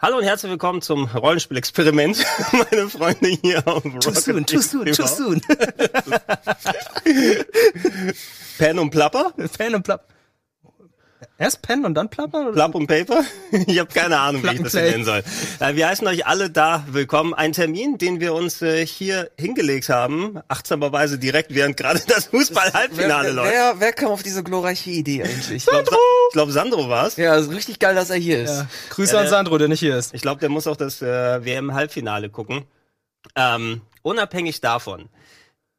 Hallo und herzlich willkommen zum Rollenspiel-Experiment, meine Freunde hier auf Rocket Too soon, too soon, too soon. Pen und Plapper? Pen und Plapper. Erst Pen und dann Plapper? Oder? Plapp und Paper? Ich habe keine Ahnung, wie ich das nennen soll. Äh, Wir heißen euch alle da willkommen. Ein Termin, den wir uns äh, hier hingelegt haben, achtsamerweise direkt, während gerade das Fußball-Halbfinale läuft. wer, wer kam auf diese glorreiche Idee eigentlich? Ich glaube, glaub, Sandro war's. ja, ist richtig geil, dass er hier ist. Ja. Grüße an Sandro, der nicht hier ist. Ich glaube, der muss auch das äh, WM-Halbfinale gucken. Ähm, unabhängig davon,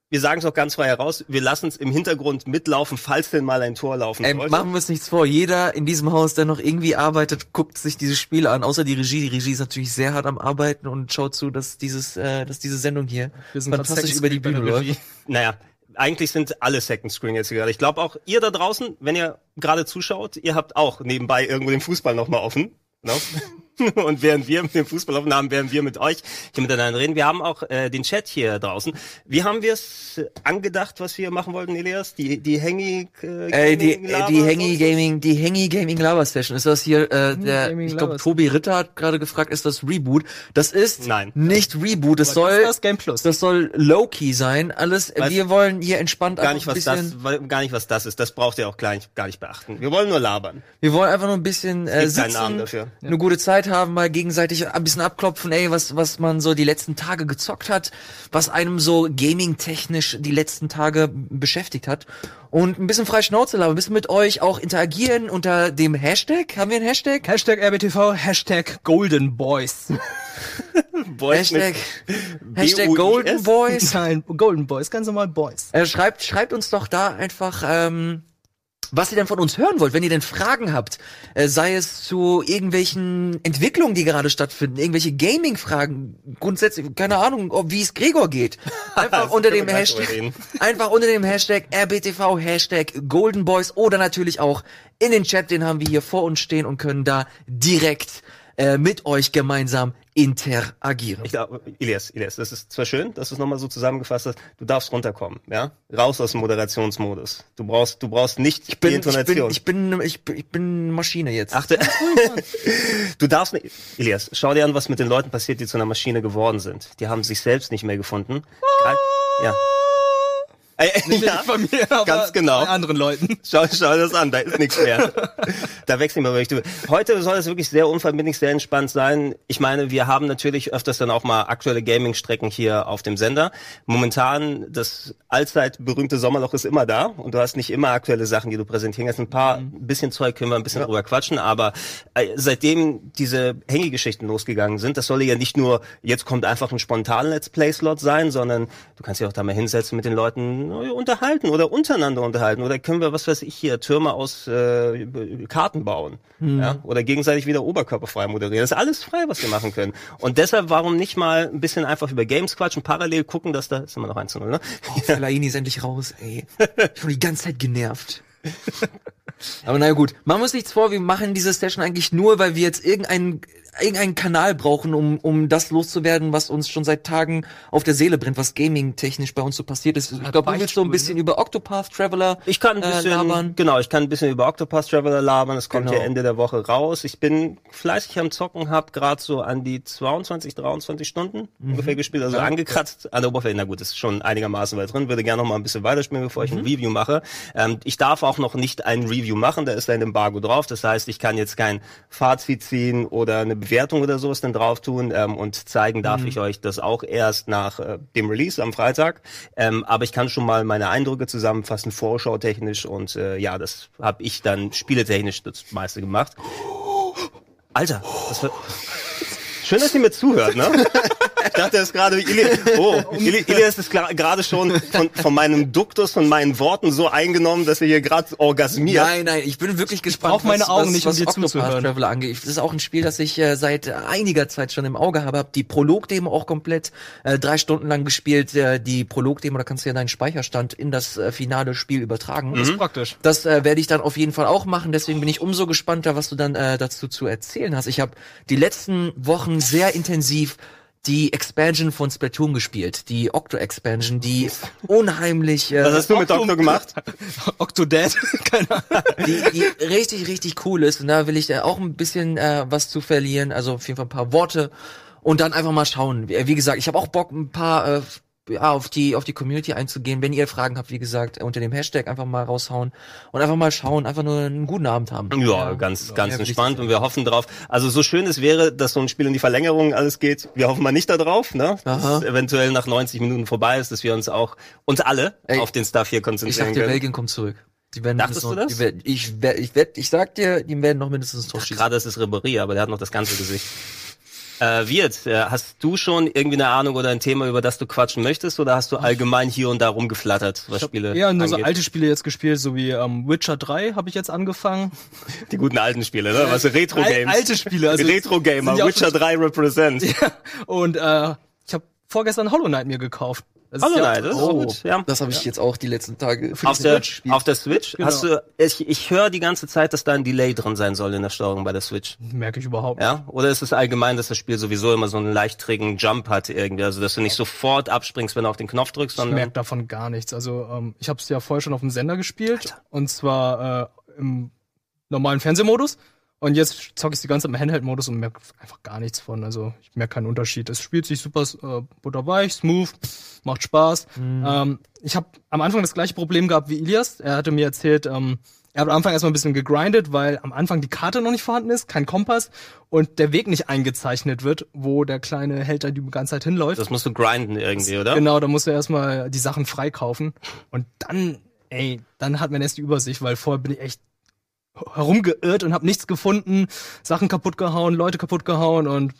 wir sagen es auch ganz frei heraus, wir lassen es im Hintergrund mitlaufen, falls denn mal ein Tor laufen Ey, sollte. machen wir uns nichts vor. Jeder in diesem Haus, der noch irgendwie arbeitet, guckt sich dieses Spiel an. Außer die Regie. Die Regie ist natürlich sehr hart am Arbeiten und schaut zu, dass dieses, äh, dass diese Sendung hier Wir sind grad fantastisch über die Bühne läuft. Naja, eigentlich sind alle Second Screen jetzt gerade. Ich glaube auch ihr da draußen, wenn ihr gerade zuschaut, ihr habt auch nebenbei irgendwo den Fußball nochmal offen. Ne? Und während wir mit dem Fußball offen haben, werden wir mit euch hier miteinander reden. Wir haben auch äh, den Chat hier draußen. Wie haben wir es angedacht, was wir machen wollten, Elias? Die, die Hangy äh, die, äh, die Hangy sonst? Gaming, die Hangy Gaming Lava Session. Ist das hier, äh, der, Gaming ich glaube, Tobi Ritter hat gerade gefragt, ist das Reboot? Das ist Nein. nicht Reboot. Das Aber soll, das Game Plus. das soll Low-Key sein. Alles, Was? wir wollen hier entspannt Gar nicht, ein was bisschen, das, gar nicht, was das ist. Das braucht ihr auch gar nicht, gar nicht beachten. Wir wollen nur labern. Wir wollen einfach nur ein bisschen äh, sitzen, dafür. eine gute Zeit haben, mal gegenseitig ein bisschen abklopfen, ey, was was man so die letzten Tage gezockt hat, was einem so gaming-technisch die letzten Tage beschäftigt hat und ein bisschen frei Schnauze labern, ein bisschen mit euch auch interagieren unter dem Hashtag. Haben wir einen Hashtag? Hashtag RBTV, Hashtag Golden Boys. Boys Hashtag, Hashtag? Golden Boys. Nein, Golden Boys, ganz normal Boys. Äh, schreibt, schreibt uns doch da einfach, ähm, was ihr denn von uns hören wollt, wenn ihr denn Fragen habt, äh, sei es zu irgendwelchen Entwicklungen, die gerade stattfinden, irgendwelche Gaming-Fragen, grundsätzlich, keine Ahnung, ob, wie es Gregor geht. Einfach unter dem Hashtag, einfach unter dem Hashtag RBTV, Hashtag Golden Boys oder natürlich auch in den Chat, den haben wir hier vor uns stehen und können da direkt äh, mit euch gemeinsam interagieren. Ich glaube, Elias, Elias, das ist zwar schön, dass du es nochmal so zusammengefasst hast, du darfst runterkommen, ja? Raus aus dem Moderationsmodus. Du brauchst, du brauchst nicht Ich bin, die ich bin, Intonation. ich bin, ich bin, ich bin eine Maschine jetzt. Achte. du darfst nicht. Elias, schau dir an, was mit den Leuten passiert, die zu einer Maschine geworden sind. Die haben sich selbst nicht mehr gefunden. Ja. Äh, ja. Nicht von mir, aber ganz genau. bei anderen Leuten. Schau, schau das an, da ist nichts mehr. da wechseln wir wirklich. Heute soll es wirklich sehr unverbindlich, sehr entspannt sein. Ich meine, wir haben natürlich öfters dann auch mal aktuelle Gaming-Strecken hier auf dem Sender. Momentan, das allzeit berühmte Sommerloch ist immer da und du hast nicht immer aktuelle Sachen, die du präsentieren kannst. Ein paar, ein bisschen Zeug können wir ein bisschen drüber quatschen, aber äh, seitdem diese Hängegeschichten losgegangen sind, das soll ja nicht nur, jetzt kommt einfach ein spontaner Let's Play-Slot sein, sondern du kannst dich auch da mal hinsetzen mit den Leuten äh, unterhalten oder untereinander unterhalten oder können wir, was weiß ich hier, Türme aus äh, Karten bauen ja? oder gegenseitig wieder oberkörperfrei moderieren. Das ist alles frei, was wir machen können. Und deshalb, warum nicht mal ein bisschen einfach über Games quatschen, parallel gucken, dass da, ist immer noch 1 zu 0, ne? Fellaini ist endlich raus, ey. Schon die ganze Zeit genervt. Aber naja gut, wir uns nichts vor, wir machen diese Session eigentlich nur, weil wir jetzt irgendeinen irgendeinen Kanal brauchen, um, um das loszuwerden, was uns schon seit Tagen auf der Seele brennt, was gaming-technisch bei uns so passiert ist. Ich glaube, du willst so ein bisschen über Octopath Traveler Ich kann ein äh, bisschen, labern. genau, ich kann ein bisschen über Octopus Traveler labern. Es kommt Genau. ja Ende der Woche raus. Ich bin fleißig am Zocken, hab gerade so an die 22, 23 Stunden Mhm. ungefähr gespielt, also angekratzt an der Oberfläche. Na gut, ist schon einigermaßen weit drin. Würde gerne noch mal ein bisschen weiterspielen, bevor Mhm. ich ein Review mache. Ähm, ich darf auch noch nicht ein Review machen, da ist ein Embargo drauf. Das heißt, ich kann jetzt kein Fazit ziehen oder eine Bewertung oder sowas dann drauf tun ähm, und zeigen darf Mhm. ich euch das auch erst nach äh, dem Release am Freitag. Ähm, aber ich kann schon mal meine Eindrücke zusammenfassen, vorschautechnisch und äh, ja, das habe ich dann spieletechnisch das meiste gemacht. Alter, das war schön, dass ihr mir zuhört, ne? Ich dachte, er ist gerade, Ili oh, Ili Ilias ist gerade schon von, von meinem Duktus, von meinen Worten so eingenommen, dass er hier gerade orgasmiert. Nein, nein, ich bin wirklich gespannt, brauch meine was, Augen was, nicht, um was dir Octopath zuzuhören. Traveler angeht. Das ist auch ein Spiel, das ich äh, seit einiger Zeit schon im Auge habe. Hab die Prolog-Demo auch komplett äh, drei Stunden lang gespielt. Äh, die Prolog-Demo, da kannst du ja deinen Speicherstand in das äh, finale Spiel übertragen. Das ist praktisch. Das äh, werde ich dann auf jeden Fall auch machen. Deswegen bin ich umso gespannter, was du dann äh, dazu zu erzählen hast. Ich habe die letzten Wochen sehr intensiv die Expansion von Splatoon gespielt, die Octo-Expansion, die unheimlich, äh, Was hast du mit Doktor gemacht? Octodad, keine Ahnung. die, die richtig, richtig cool ist. Und da will ich äh, auch ein bisschen äh, was zu verlieren, also auf jeden Fall ein paar Worte und dann einfach mal schauen. Wie, wie gesagt, ich habe auch Bock, ein paar äh, ja, auf die auf die Community einzugehen. Wenn ihr Fragen habt, wie gesagt, unter dem Hashtag einfach mal raushauen und einfach mal schauen, einfach nur einen guten Abend haben. Ja, ganz, ganz Ja, entspannt und wir hoffen drauf. Also so schön es wäre, dass so ein Spiel in die Verlängerung alles geht, wir hoffen mal nicht darauf, ne? Dass Aha. es eventuell nach 90 Minuten vorbei ist, dass wir uns auch, uns alle, Ey, auf den Stuff hier Ich sag konzentrieren dir, können. Belgien kommt zurück. Die werden Dachtest mindestens du noch, das? Die werden, ich, werd, ich, werd, ich sag dir, die werden noch mindestens ein Tor schießen. Gerade ist es Ribéry, aber der hat noch das ganze Gesicht. Äh, Wirt, äh, hast du schon irgendwie eine Ahnung oder ein Thema, über das du quatschen möchtest, oder hast du allgemein hier und da rumgeflattert, was Ich Spiele eher nur so angeht? alte Spiele jetzt gespielt, so wie ähm, Witcher 3 habe ich jetzt angefangen. Die guten alten Spiele, ne? Was Retro-Games. Al- alte Spiele, also Retro-Gamer, ja Witcher 3 represent. Und äh, ich habe vorgestern Hollow Knight mir gekauft. Das Hollow ist ja- Knight, das ist Oh, gut, ja. Das habe ich jetzt auch die letzten Tage für Auf der, Switch auf der Switch? Genau. Hast du, ich, ich höre die ganze Zeit, dass da ein Delay drin sein soll in der Steuerung bei der Switch. Merke ich überhaupt nicht. Ja? Oder ist es allgemein, dass das Spiel sowieso immer so einen leicht trägen Jump hat irgendwie? Also, dass du nicht sofort abspringst, wenn du auf den Knopf drückst, Ich sondern. merke davon gar nichts. Also ähm, ich habe es ja vorher schon auf dem Sender gespielt und zwar äh, im normalen Fernsehmodus. Und jetzt zocke ich die ganze Zeit im Handheld-Modus und merke einfach gar nichts von. Also ich merke keinen Unterschied. Es spielt sich super äh, butterweich, smooth, macht Spaß. Ähm, ich habe am Anfang das gleiche Problem gehabt wie Ilias. Er hatte mir erzählt, ähm, er hat am Anfang erstmal ein bisschen gegrindet, weil am Anfang die Karte noch nicht vorhanden ist, kein Kompass und der Weg nicht eingezeichnet wird, wo der kleine Held da die ganze Zeit hinläuft. Das musst du grinden irgendwie, oder? Genau, da musst du erstmal die Sachen freikaufen. Und dann, ey, dann hat man erst die Übersicht, weil vorher bin ich echt herumgeirrt und habe nichts gefunden, Sachen kaputt gehauen, Leute kaputt gehauen und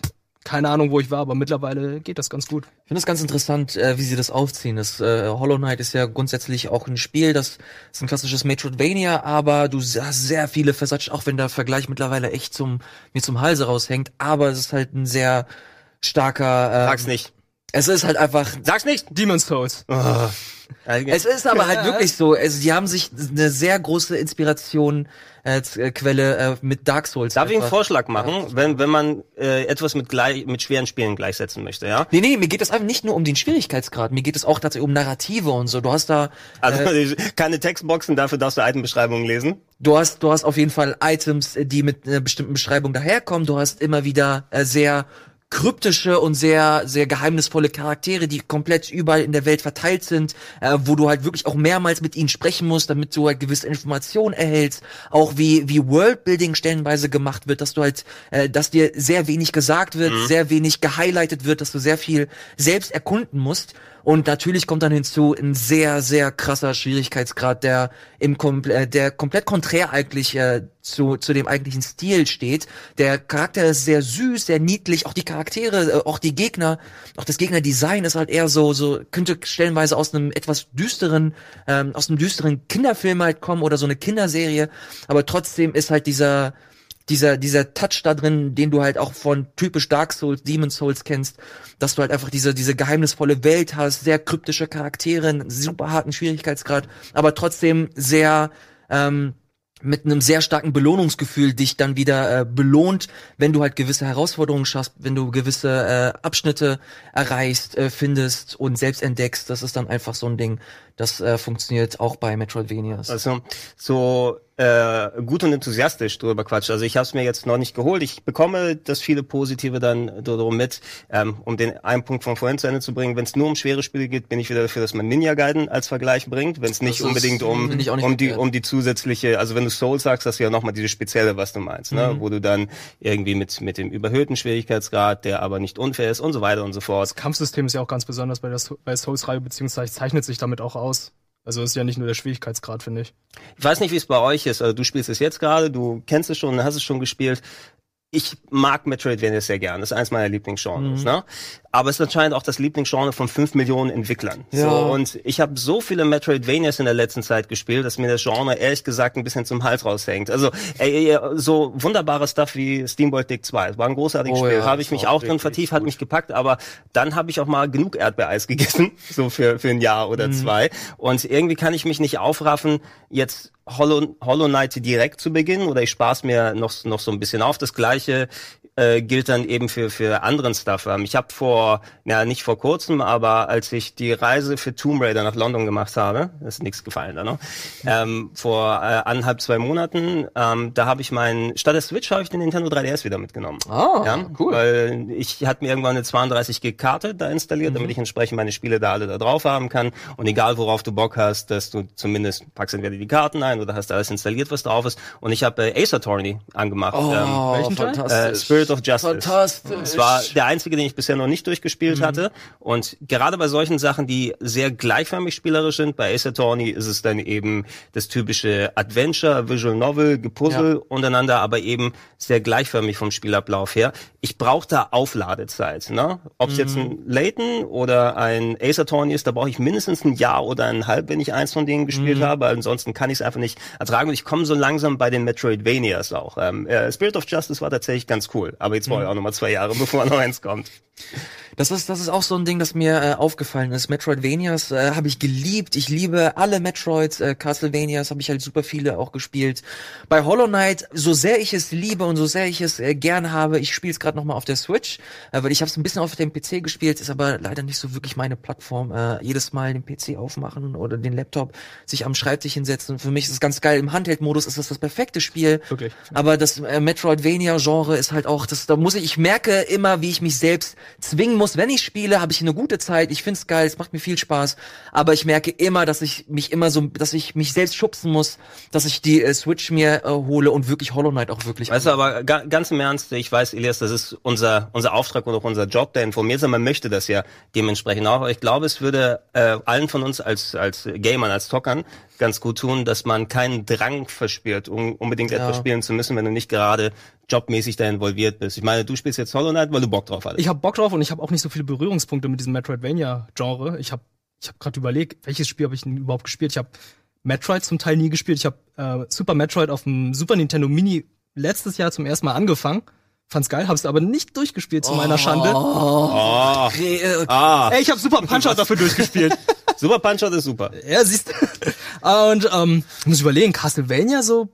keine Ahnung, wo ich war, aber mittlerweile geht das ganz gut. Ich finde es ganz interessant, äh, wie sie das aufziehen. Das äh, Hollow Knight ist ja grundsätzlich auch ein Spiel, das ist ein klassisches Metroidvania, aber du hast sehr viele Versatzstücke, auch wenn der Vergleich mittlerweile echt zum mir zum Halse raushängt. Aber es ist halt ein sehr starker. Äh, Sag's nicht. Es ist halt einfach Sag's nicht! Demon's Souls. Es ist aber halt wirklich so, also die haben sich eine sehr große Inspiration äh, Z- äh, Quelle äh, mit Dark Souls. Darf ich einen einfach- Vorschlag machen, wenn, wenn man äh, etwas mit, gleich, mit schweren Spielen gleichsetzen möchte, ja? Nee, nee, mir geht es einfach nicht nur um den Schwierigkeitsgrad, mir geht es auch tatsächlich um Narrative und so. Du hast da Also Äh. keine Textboxen, dafür darfst du Itembeschreibungen lesen. Du hast, du hast auf jeden Fall Items, äh, die mit einer bestimmten Beschreibung daherkommen. Du hast immer wieder äh, sehr kryptische und sehr, sehr geheimnisvolle Charaktere, die komplett überall in der Welt verteilt sind, äh, wo du halt wirklich auch mehrmals mit ihnen sprechen musst, damit du halt gewisse Informationen erhältst. Auch wie, wie Worldbuilding stellenweise gemacht wird, dass du halt, äh, dass dir sehr wenig gesagt wird, sehr wenig gehighlightet wird, dass du sehr viel selbst erkunden musst. Und natürlich kommt dann hinzu ein sehr, sehr krasser Schwierigkeitsgrad, der im Komple äh, der komplett konträr eigentlich äh, zu, zu dem eigentlichen Stil steht. Der Charakter ist sehr süß, sehr niedlich, auch die Charaktere, äh, auch die Gegner, auch das Gegnerdesign ist halt eher so, so könnte stellenweise aus einem etwas düsteren, ähm, aus einem düsteren Kinderfilm halt kommen oder so eine Kinderserie, aber trotzdem ist halt dieser dieser, dieser Touch da drin, den du halt auch von typisch Dark Souls, Demon Souls kennst, dass du halt einfach diese, diese geheimnisvolle Welt hast, sehr kryptische Charaktere, super harten Schwierigkeitsgrad, aber trotzdem sehr, ähm, mit einem sehr starken Belohnungsgefühl dich dann wieder äh, belohnt, wenn du halt gewisse Herausforderungen schaffst, wenn du gewisse äh, Abschnitte erreichst, äh, findest und selbst entdeckst. Das ist dann einfach so ein Ding, das äh, funktioniert auch bei Metroidvanias. Also so äh, gut und enthusiastisch drüber quatscht. Also ich habe es mir jetzt noch nicht geholt. Ich bekomme das viele Positive dann darum mit. Ähm, um den einen Punkt von vorhin zu Ende zu bringen, wenn es nur um schwere Spiele geht, bin ich wieder dafür, dass man Ninja Gaiden als Vergleich bringt. Wenn es nicht ist- unbedingt um, nicht um, die, um die zusätzliche, also wenn du Soul sagst, hast du ja nochmal diese spezielle, was du meinst, ne? Mhm. wo du dann irgendwie mit, mit dem überhöhten Schwierigkeitsgrad, der aber nicht unfair ist und so weiter und so fort. Das Kampfsystem ist ja auch ganz besonders bei der, So- bei Souls-Reihe, beziehungsweise zeichnet sich damit auch aus. Also ist ja nicht nur der Schwierigkeitsgrad, finde ich. Ich weiß nicht, wie es bei euch ist. Also du spielst es jetzt gerade, du kennst es schon, hast es schon gespielt. Ich mag Metroidvania sehr gern. Das ist eins meiner Lieblingsgenres. Ne? Aber es ist anscheinend auch das Lieblingsgenre von fünf Millionen Entwicklern. Ja. So, und ich habe so viele Metroidvanias in der letzten Zeit gespielt, dass mir das Genre ehrlich gesagt ein bisschen zum Hals raushängt. Also ey, ey, so wunderbare Stuff wie Steamboat Dick 2. Das war ein großartiges Oh Spiel. ja, habe ich mich auch auch drin vertieft, hat mich gepackt. Aber dann habe ich auch mal genug Erdbeereis gegessen, so für, für ein Jahr oder zwei. Und irgendwie kann ich mich nicht aufraffen, jetzt Hollow, Hollow Knight direkt zu beginnen oder ich spaß mir noch, noch so ein bisschen auf. Das gleiche äh, gilt dann eben für für anderen Stuff. Ähm, ich habe vor, ja nicht vor kurzem, aber als ich die Reise für Tomb Raider nach London gemacht habe, ist nichts gefallen da noch, ähm, vor äh, anderthalb zwei Monaten, ähm, da habe ich meinen statt der Switch habe ich den Nintendo 3DS wieder mitgenommen. Ah, ja, cool. Weil ich hatte mir irgendwann eine 32 Gig Karte da installiert, damit ich entsprechend meine Spiele da alle da drauf haben kann und egal worauf du Bock hast, dass du zumindest packst entweder die Karten ein oder hast alles installiert, was drauf ist. Und ich habe äh, Ace Attorney angemacht. ähm, Oh, welchen Teil? äh, Spirit of Justice. Fantastisch. Es war der einzige, den ich bisher noch nicht durchgespielt hatte. Und gerade bei solchen Sachen, die sehr gleichförmig spielerisch sind, bei Ace Attorney ist es dann eben das typische Adventure, Visual Novel, Gepuzzle Ja. untereinander, aber eben sehr gleichförmig vom Spielablauf her. Ich brauche da Aufladezeit. Ne? Ob es jetzt ein Layton oder ein Ace Attorney ist, da brauche ich mindestens ein Jahr oder ein halb, wenn ich eins von denen gespielt habe. Ansonsten kann ich es einfach nicht ertragen. Und ich komme so langsam bei den Metroidvanias auch. Ähm, äh, Spirit of Justice war tatsächlich ganz cool, aber jetzt brauche ich auch noch mal zwei Jahre, bevor noch eins kommt. Das ist, das ist auch so ein Ding, das mir äh, aufgefallen ist. Metroidvanias äh, habe ich geliebt. Ich liebe alle Metroids. Äh, Castlevanias habe ich halt super viele auch gespielt. Bei Hollow Knight, so sehr ich es liebe und so sehr ich es äh, gern habe, ich spiele es gerade noch mal auf der Switch, äh, weil ich habe es ein bisschen auf dem PC gespielt, ist aber leider nicht so wirklich meine Plattform. Äh, jedes Mal den PC aufmachen oder den Laptop, sich am Schreibtisch hinsetzen. Für mich ist es ganz geil. Im Handheld-Modus ist das das perfekte Spiel. Wirklich. Aber das äh, Metroidvania-Genre ist halt auch, das, da muss ich, ich merke immer, wie ich mich selbst zwingen muss. Wenn ich spiele, habe ich eine gute Zeit, ich find's geil, es macht mir viel Spaß. Aber ich merke immer, dass ich mich immer so, dass ich mich selbst schubsen muss, dass ich die äh, Switch mir äh, hole und wirklich Hollow Knight auch wirklich. Weißt du, aber ga, ganz im Ernst, ich weiß, Elias, das ist unser unser Auftrag und auch unser Job, der informiert sein. Man möchte das ja dementsprechend auch. Ich glaube, es würde äh, allen von uns als als Gamern, als Zockern ganz gut tun, dass man keinen Drang verspürt, um unbedingt Ja. etwas spielen zu müssen, wenn du nicht gerade jobmäßig da involviert bist. Ich meine, du spielst jetzt Hollow Knight, weil du Bock drauf hattest. Ich habe Bock drauf und ich habe auch nicht so viele Berührungspunkte mit diesem Metroidvania-Genre. Ich habe ich hab gerade überlegt, welches Spiel habe ich denn überhaupt gespielt? Ich habe Metroid zum Teil nie gespielt. Ich habe äh, Super Metroid auf dem Super Nintendo Mini letztes Jahr zum ersten Mal angefangen. Fand's geil, hab's aber nicht durchgespielt zu meiner Schande. oh, Äh, ah, Ey, ich habe Super Punch Out dafür durchgespielt. Super Punch Out ist super. ja, siehst Und ähm, ich muss überlegen, Castlevania so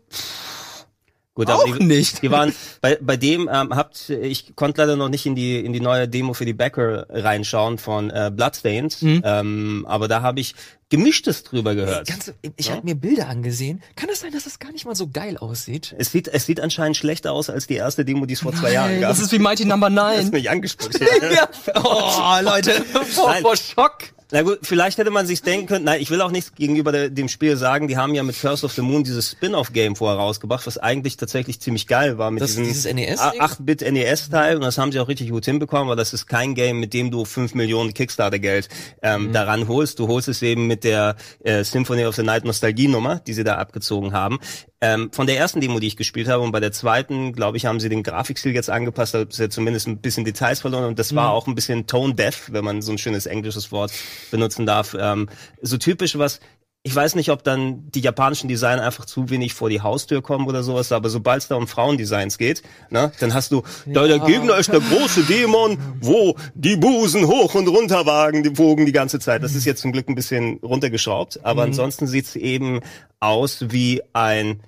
Gut, Auch die, nicht. Die waren bei bei dem ähm, habt ich konnte leider noch nicht in die in die neue Demo für die Backer reinschauen von äh, Bloodstains, Mhm. ähm, aber da habe ich gemischtes drüber gehört. Ganz, ich habe mir Bilder angesehen. Kann es sein, dass das gar nicht mal so geil aussieht? Es sieht es sieht anscheinend schlechter aus als die erste Demo, die es vor zwei Jahren Nein, gab. das ist wie Mighty Number Das ist 9. mich angespuckt. Ja. Oh, Leute. Vor, Nein. vor Schock. Na gut, vielleicht hätte man sich denken können, nein, ich will auch nichts gegenüber der, dem Spiel sagen, die haben ja mit Curse of the Moon dieses Spin-off-Game vorher rausgebracht, was eigentlich tatsächlich ziemlich geil war mit Das- diesem dieses NES a- -Ding? 8-Bit NES-Teil und das haben sie auch richtig gut hinbekommen, aber das ist kein Game, mit dem du 5 Millionen Kickstarter-Geld ähm, daran holst. Du holst es eben mit der äh, Symphony of the Night Nostalgie-Nummer, die sie da abgezogen haben. Ähm, von der ersten Demo, die ich gespielt habe und bei der zweiten, glaube ich, haben sie den Grafikstil jetzt angepasst, da ist ja zumindest ein bisschen Details verloren und das war auch ein bisschen tone-deaf, wenn man so ein schönes englisches Wort benutzen darf. Ähm, so typisch was, ich weiß nicht, ob dann die japanischen Designer einfach zu wenig vor die Haustür kommen oder sowas, aber sobald es da um Frauendesigns geht, ne, dann hast du, da der Gegner ist der große Dämon, wo die Busen hoch und runter wagen, die wogen die ganze Zeit. Das ist jetzt zum Glück ein bisschen runtergeschraubt, aber ansonsten sieht's eben aus wie ein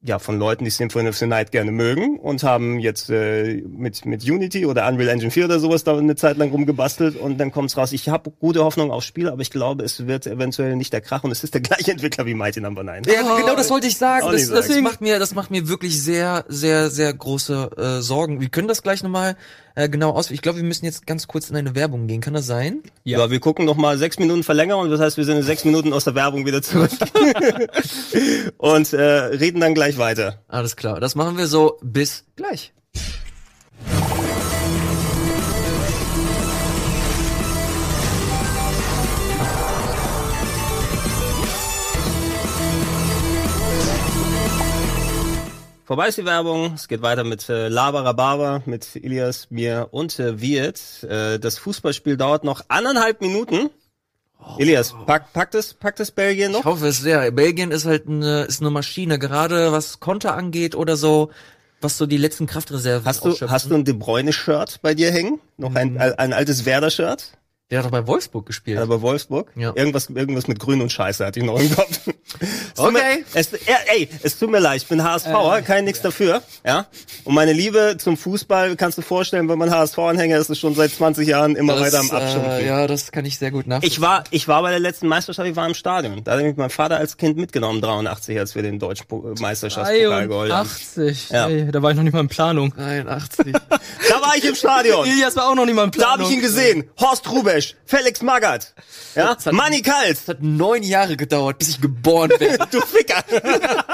ja, von Leuten, die Symphony of the Night gerne mögen und haben jetzt äh, mit, mit Unity oder Unreal Engine 4 oder sowas da eine Zeit lang rumgebastelt und dann kommt's raus. Ich habe gute Hoffnung aufs Spiel, aber ich glaube, es wird eventuell nicht der Krach und es ist der gleiche Entwickler wie Mighty Number 9. Ja, genau das wollte ich sagen. Das, das, macht mir, das macht mir wirklich sehr, sehr, sehr große äh, Sorgen. Wir können das gleich nochmal äh, genau aus. Ich glaube, wir müssen jetzt ganz kurz in eine Werbung gehen. Kann das sein? Ja, wir gucken noch mal sechs Minuten Verlängerung, das heißt, wir sind in sechs Minuten aus der Werbung wieder zurück und äh, reden dann gleich weiter. Alles klar. Das machen wir so. Bis gleich. Vorbei ist die Werbung. Es geht weiter mit äh, Labarababa, mit Ilias, mir und äh, Wirt. Äh, das Fußballspiel dauert noch anderthalb Minuten. Elias, pack, packt es, packt es Belgien Ich noch? hoffe es sehr. Belgien ist halt eine, ist eine Maschine, gerade was Konter angeht oder so, was so die letzten Kraftreserven Hast du, ausschöpfen. hast du ein De Bruyne-Shirt bei dir hängen? Noch ein, ein, ein altes Werder-Shirt? Der hat doch bei Wolfsburg gespielt. Aber Wolfsburg? Ja. Irgendwas, irgendwas mit Grün und Scheiße hatte ich noch im Kopf. Es tut mir- Okay. Es, ja, ey, es tut mir leid, ich bin HSVer, kein nix dafür, ja. Und meine Liebe zum Fußball, kannst du vorstellen, wenn man HSV-Anhänger ist, ist schon seit 20 Jahren immer Das, weiter am Abstumpfen. äh, ja, das kann ich sehr gut nachvollziehen. Ich war, ich war bei der letzten Meisterschaft, ich war im Stadion. Da hat mich mein Vater als Kind mitgenommen, 83, als wir den deutschen äh, Meisterschaftspokal geholt haben. 83. Ja. Ey, da war ich noch nicht mal in Planung. 81. Da war ich im Stadion. Ilias war auch noch nicht mal in Da habe Planung. ich ihn gesehen. Horst Rubesch, Felix Magath, ja, Das hat- Manny Kals. Es hat neun Jahre gedauert, bis ich geboren bin. Du Ficker.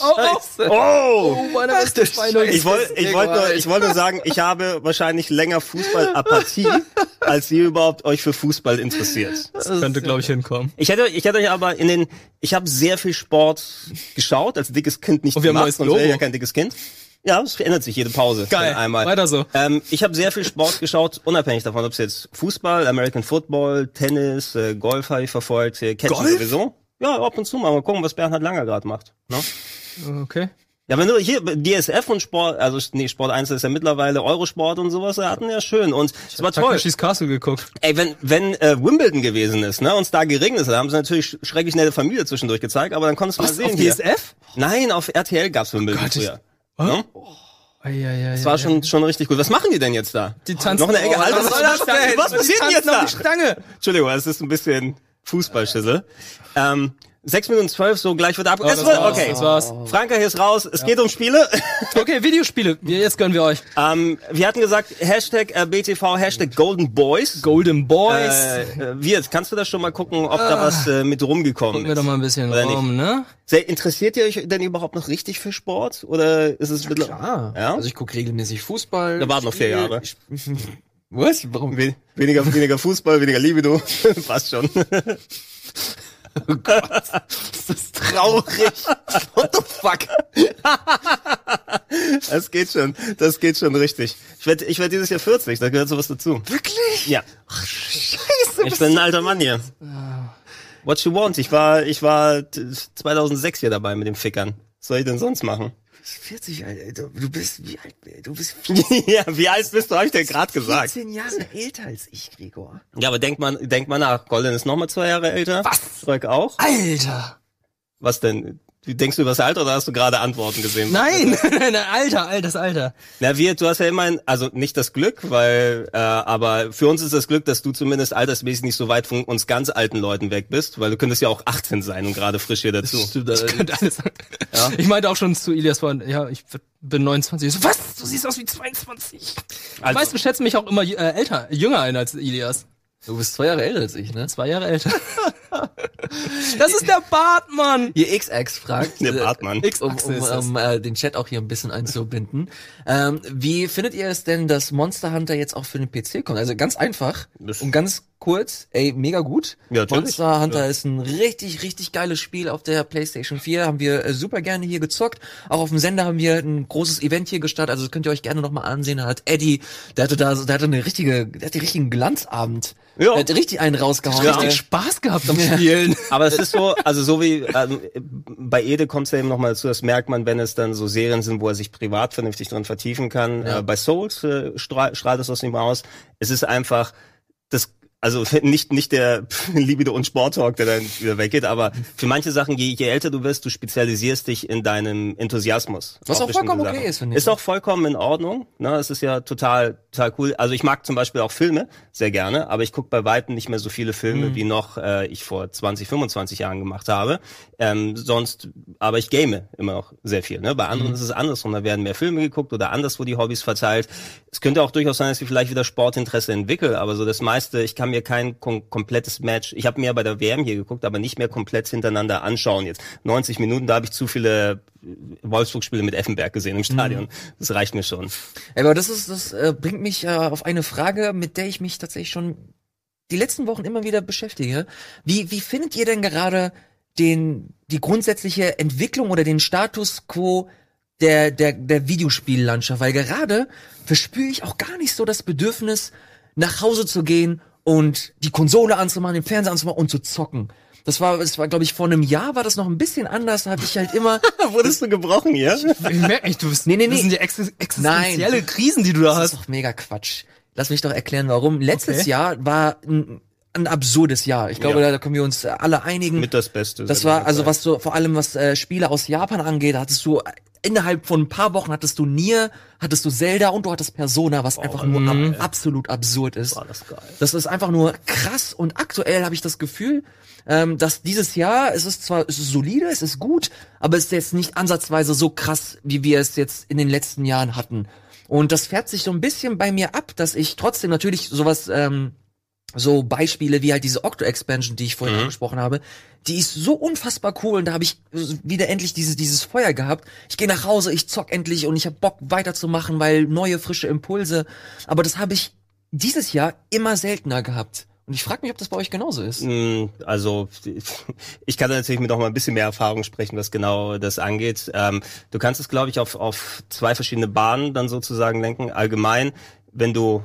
Oh, oh. Oh. Oh, meine Schweine. Scheiße. Ich wollte ich wollte nur, ich wollte nur sagen, ich habe wahrscheinlich länger Fußballapathie, als ihr überhaupt euch für Fußball interessiert. Das könnte, glaube ich, hinkommen. Ich hätte, ich hätte euch aber in den, ich habe sehr viel Sport geschaut, als dickes Kind nicht Und wir haben gemacht, neues sonst wäre ich Logo. ja kein dickes Kind. Ja, es verändert sich jede Pause. Geil. Einmal. Weiter so. Ähm, ich habe sehr viel Sport geschaut, unabhängig davon, ob es jetzt Fußball, American Football, Tennis, äh, Golf habe ich verfolgt, äh, Golf? sowieso. Ja, ab und zu mal. Mal gucken, was Bernhard Langer gerade macht. Ne? Okay. Ja, wenn du hier DSF und Sport, also nee, Sport 1 ist ja mittlerweile Eurosport und sowas, hatten ja schön und es war toll. Takashis Castle geguckt. Ey, wenn wenn äh, Wimbledon gewesen ist, ne, und da geregnet ist, da haben sie natürlich schrecklich nette Familie zwischendurch gezeigt, aber dann konntest du mal sehen auf hier. DSF? Nein, auf RTL gab's Wimbledon Gott, ich- früher. Was? Ne? Eieiei. Das war schon schon richtig gut. Was machen die denn jetzt da? Die tanzen. Noch eine Ecke. Oh, Halt, was soll das denn? Was passiert denn jetzt da? die Stange. Entschuldigung, es ist ein bisschen Fußballschüssel. Ähm, 6 Minuten 12, so gleich wird ab. Oh, das wird, war's, okay. das war's. Franka hier ist raus. Es geht um Spiele. Okay, Videospiele. Wir- Jetzt gönnen wir euch. ähm, wir hatten gesagt, Hashtag äh, BTV, Hashtag Golden Boys. Golden Boys. Äh, äh, Wirt, kannst du das schon mal gucken, ob da was äh, mit rumgekommen Gucken wir ist? doch mal ein bisschen Oder rum, ne? Sehr, interessiert ihr euch denn überhaupt noch richtig für Sport? Oder ist es mittlerweile... Ah, Ja? also ich gucke regelmäßig Fußball. Da warten noch vier Jahre. Was? Warum? We weniger, weniger Fußball, weniger Libido. Passt schon. Das ist traurig. What the fuck? Das geht schon. Das geht schon richtig. Ich werde ich werd dieses Jahr 40, da gehört sowas dazu. Wirklich? Ja. Scheiße. Ich bin ein alter Mann hier. What you want? Ich war, ich war t- 2006 hier dabei mit den Fickern. Was soll ich denn sonst machen? 40, Alter. Du bist, wie alt, du bist ja, wie alt bist du? Hab ich dir gerade gesagt. 14 Jahre älter als ich, Gregor. Ja, aber denk mal, denk mal nach. Golden ist noch mal zwei Jahre älter. Was? Schröck auch. Alter. Was denn? Wie Denkst du über das Alter oder hast du gerade Antworten gesehen? Nein, nein, Alter, altes Alter. Na, wir, du hast ja immerhin, also nicht das Glück, weil, äh, aber für uns ist das Glück, dass du zumindest altersmäßig nicht so weit von uns ganz alten Leuten weg bist, weil du könntest ja auch 18 sein und gerade frisch hier dazu. Das könnte alles sein. Ich meinte auch schon zu Ilias vorhin, ja, ich bin 29. Ich so, was? Du siehst aus wie 22. Die Also- meisten schätzen mich auch immer äh, älter, jünger ein als Ilias. Du bist zwei Jahre älter als ich, ne? Zwei Jahre älter. das ist der Bart, Mann. Hier XX fragt, Der äh, Bartmann. um, X-Achse um, das. um äh, den Chat auch hier ein bisschen einzubinden. Ähm, wie findet ihr es denn, dass Monster Hunter jetzt auch für den PC kommt? Also ganz einfach Das- und ganz kurz, ey, mega gut. Ja. Monster Hunter ist ein richtig, richtig geiles Spiel auf der PlayStation 4. Haben wir äh, super gerne hier gezockt. Auch auf dem Sender haben wir ein großes Event hier gestartet. Also das könnt ihr euch gerne nochmal ansehen. Da hat Eddie, der hatte da, der hatte eine richtige, der hatte richtigen Glanzabend. Ja. Der hat richtig einen rausgehauen. Ja. Richtig Spaß gehabt am Spielen. Aber es ist so, also so wie ähm, bei Ede kommt es ja eben nochmal dazu, das merkt man, wenn es dann so Serien sind, wo er sich privat vernünftig drin vertiefen kann. Ja. Äh, bei Souls äh, strahl, strahlt es aus ihm raus. Es ist einfach das also nicht nicht der Libido und Sporttalk, der dann wieder weggeht, aber für manche Sachen, je, je älter du wirst, du spezialisierst dich in deinem Enthusiasmus. Was auch vollkommen bestimmte okay Sachen. ist, finde ich. Ist auch vollkommen in Ordnung. Ne? Es ist ja total, total cool. Also ich mag zum Beispiel auch Filme sehr gerne, aber ich gucke bei Weitem nicht mehr so viele Filme, wie noch äh, ich vor 20, 25 Jahren gemacht habe. Ähm, sonst, aber ich game immer noch sehr viel. Ne? Bei anderen ist es andersrum. Da werden mehr Filme geguckt oder anderswo die Hobbys verteilt. Es könnte auch durchaus sein, dass ich vielleicht wieder Sportinteresse entwickle, aber so das meiste, ich kann mir kein kom komplettes Match, ich habe mir bei der WM hier geguckt, aber nicht mehr komplett hintereinander anschauen jetzt. 90 Minuten, da habe ich zu viele Wolfsburg-Spiele mit Effenberg gesehen im Stadion. Das reicht mir schon. Aber das ist, das äh, bringt mich äh, auf eine Frage, mit der ich mich tatsächlich schon die letzten Wochen immer wieder beschäftige. Wie, wie findet ihr denn gerade den, die grundsätzliche Entwicklung oder den Status quo der, der, der Videospiellandschaft? Weil gerade verspüre ich auch gar nicht so das Bedürfnis, nach Hause zu gehen und die Konsole anzumachen, den Fernseher anzumachen und zu zocken. Das war, das war, glaube ich, vor einem Jahr war das noch ein bisschen anders. Da habe ich halt immer Wurdest du gebrochen hier? Ich merke nicht, du bist, Nee, nee, das nee. sind die ex existenzielle Krisen, die du da Das ist hast. doch mega Quatsch. Lass mich doch erklären, warum. Letztes Okay. Jahr war ein, ein absurdes Jahr. Ich glaube, Ja. da, können wir uns alle einigen. Mit das Beste. Das war also was so vor allem was äh, Spiele aus Japan angeht, hattest du innerhalb von ein paar Wochen hattest du Nier, hattest du Zelda und du hattest Persona, was einfach nur ab, absolut absurd ist. War das geil. Das ist einfach nur krass und aktuell habe ich das Gefühl, ähm, dass dieses Jahr, es ist zwar, es ist solide, es ist gut, aber es ist jetzt nicht ansatzweise so krass, wie wir es jetzt in den letzten Jahren hatten. Und das fährt sich so ein bisschen bei mir ab, dass ich trotzdem natürlich sowas, ähm, so Beispiele wie halt diese Octo-Expansion, die ich vorhin angesprochen habe, die ist so unfassbar cool und da habe ich wieder endlich dieses, dieses Feuer gehabt. Ich gehe nach Hause, ich zock endlich und ich habe Bock weiterzumachen, weil neue, frische Impulse. Aber das habe ich dieses Jahr immer seltener gehabt. Und ich frage mich, ob das bei euch genauso ist. Mm, Also ich kann da natürlich mit noch mal ein bisschen mehr Erfahrung sprechen, was genau das angeht. Ähm, du kannst es, glaube ich, auf, auf zwei verschiedene Bahnen dann sozusagen lenken. Allgemein, wenn du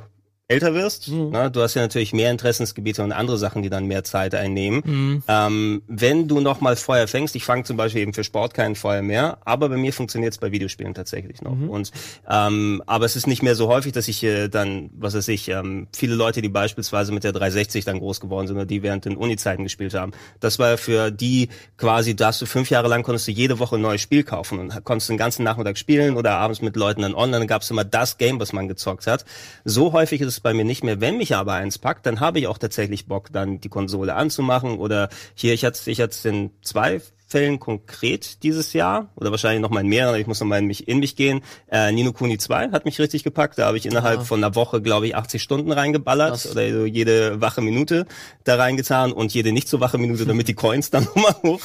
älter wirst, ne, du hast ja natürlich mehr Interessensgebiete und andere Sachen, die dann mehr Zeit einnehmen. Ähm, wenn du noch mal Feuer fängst, ich fange zum Beispiel eben für Sport kein Feuer mehr, aber bei mir funktioniert es bei Videospielen tatsächlich noch. Und ähm, aber es ist nicht mehr so häufig, dass ich äh, dann, was weiß ich, ähm, viele Leute, die beispielsweise mit der 360 dann groß geworden sind oder die während den Uni-Zeiten gespielt haben, das war für die quasi, da hast du fünf Jahre lang konntest du jede Woche ein neues Spiel kaufen und konntest den ganzen Nachmittag spielen oder abends mit Leuten dann online, dann gab es immer das Game, was man gezockt hat. So häufig ist es bei mir nicht mehr. Wenn mich aber eins packt, dann habe ich auch tatsächlich Bock, dann die Konsole anzumachen oder hier, ich hatte ich hatte in zwei Fällen konkret dieses Jahr oder wahrscheinlich noch mal in mehreren, ich muss noch mal in mich, in mich gehen. Äh, Nino Kuni 2 hat mich richtig gepackt, da habe ich innerhalb Ja. von einer Woche, glaube ich, 80 Stunden reingeballert Krass. oder so jede wache Minute da reingetan und jede nicht so wache Minute, damit die Coins dann nochmal hoch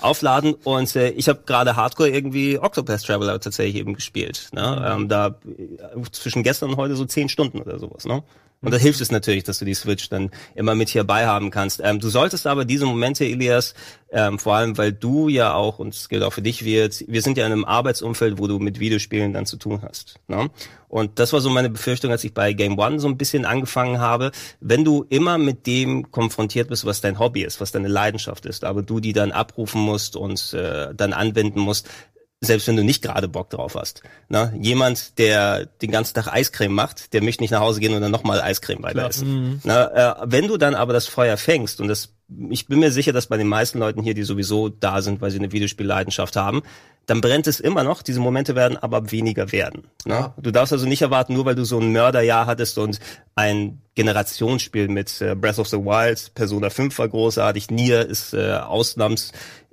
aufladen. Und äh, ich habe gerade Hardcore irgendwie Octopath Traveler tatsächlich eben gespielt. Ne? Ähm, da äh, zwischen gestern und heute so 10 Stunden oder sowas. Ne? Und da hilft es natürlich, dass du die Switch dann immer mit hierbei haben kannst. Ähm, du solltest aber diese Momente, Elias, ähm, vor allem, weil du ja auch, und es gilt auch für dich, wir, wir sind ja in einem Arbeitsumfeld, wo du mit Videospielen dann zu tun hast. Ne? Und das war so meine Befürchtung, als ich bei Game One so ein bisschen angefangen habe. Wenn du immer mit dem konfrontiert bist, was dein Hobby ist, was deine Leidenschaft ist, aber du die dann abrufen musst und äh, dann anwenden musst, selbst wenn du nicht gerade Bock drauf hast. Ne? Jemand, der den ganzen Tag Eiscreme macht, der möchte nicht nach Hause gehen und dann nochmal Eiscreme weiter essen. Ne? Äh, wenn du dann aber das Feuer fängst, und das, ich bin mir sicher, dass bei den meisten Leuten hier, die sowieso da sind, weil sie eine Videospielleidenschaft haben, dann brennt es immer noch. Diese Momente werden aber weniger werden. Ja. Du darfst also nicht erwarten, nur weil du so ein Mörderjahr hattest und ein Generationsspiel mit äh, Breath of the Wild, Persona 5 war großartig, Nier ist äh, Ausnahms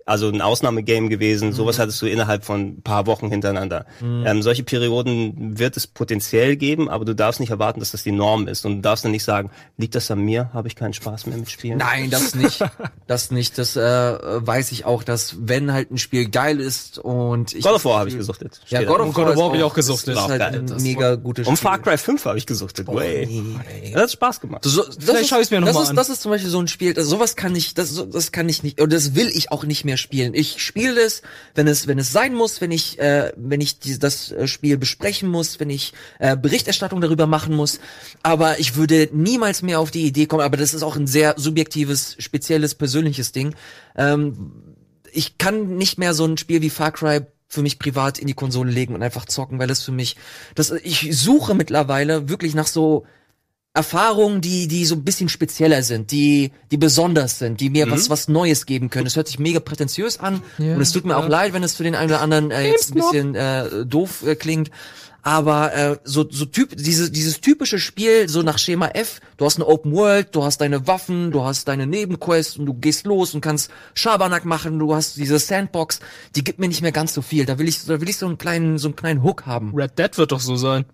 also ein Ausnahmegame gewesen. Sowas hattest du innerhalb von ein paar Wochen hintereinander. Ähm, solche Perioden wird es potenziell geben, aber du darfst nicht erwarten, dass das die Norm ist. Und du darfst dann nicht sagen, liegt das an mir? Habe ich keinen Spaß mehr mit Spielen? Nein, das nicht. Das nicht. Das äh, weiß ich auch, dass wenn halt ein Spiel geil ist und ich God of War habe ich gesuchtet. Ja, God of God War of War ist hab ich auch gesuchtet. Ist halt Geil, ein das mega gutes Um Spiel. Far Cry 5 habe ich gesuchtet. Way. nee. Das hat Spaß gemacht. So, das Vielleicht ist, schau ich's mir noch das mal ist, an. Das ist zum Beispiel so ein Spiel, das, sowas kann ich, das, das kann ich nicht, und das will ich auch nicht mehr spielen. Ich spiele es, wenn es, wenn es sein muss, wenn ich, äh, wenn ich die, das äh, Spiel besprechen muss, wenn ich äh, Berichterstattung darüber machen muss. Aber ich würde niemals mehr auf die Idee kommen. Aber das ist auch ein sehr subjektives, spezielles, persönliches Ding. Ähm, ich kann nicht mehr so ein Spiel wie Far Cry für mich privat in die Konsole legen und einfach zocken, weil es für mich, das, ich suche mittlerweile wirklich nach so Erfahrungen, die, die so ein bisschen spezieller sind, die, die besonders sind, die mir Mhm. was, was Neues geben können. Es hört sich mega prätentiös an Ja, und es tut mir ja. auch leid, wenn es für den einen oder anderen äh, jetzt ein bisschen äh, doof äh, klingt. Aber äh, so, so typ, diese, dieses typische Spiel, so nach Schema F, du hast eine Open World, du hast deine Waffen, du hast deine Nebenquests und du gehst los und kannst Schabernack machen, du hast diese Sandbox, die gibt mir nicht mehr ganz so viel. Da will ich, da will ich so einen kleinen, so einen kleinen Hook haben. Red Dead wird doch so sein.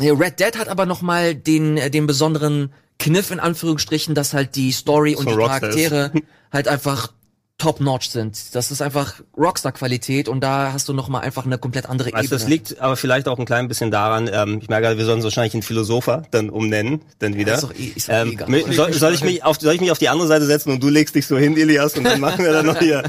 Red Dead hat aber noch mal den äh, den besonderen Kniff in Anführungsstrichen, dass halt die Story und So die Charaktere halt einfach top notch sind. Das ist einfach Rockstar Qualität und da hast du noch mal einfach eine komplett andere Also Ebene. das liegt aber vielleicht auch ein klein bisschen daran, ähm, ich merke gerade, wir sollen wahrscheinlich einen Philosopher dann umnennen, dann wieder. ist doch eh- ist ähm, egal. mi- soll, soll, ich mich auf, soll ich mich auf die andere Seite setzen und du legst dich so hin, Elias, und dann machen wir dann noch hier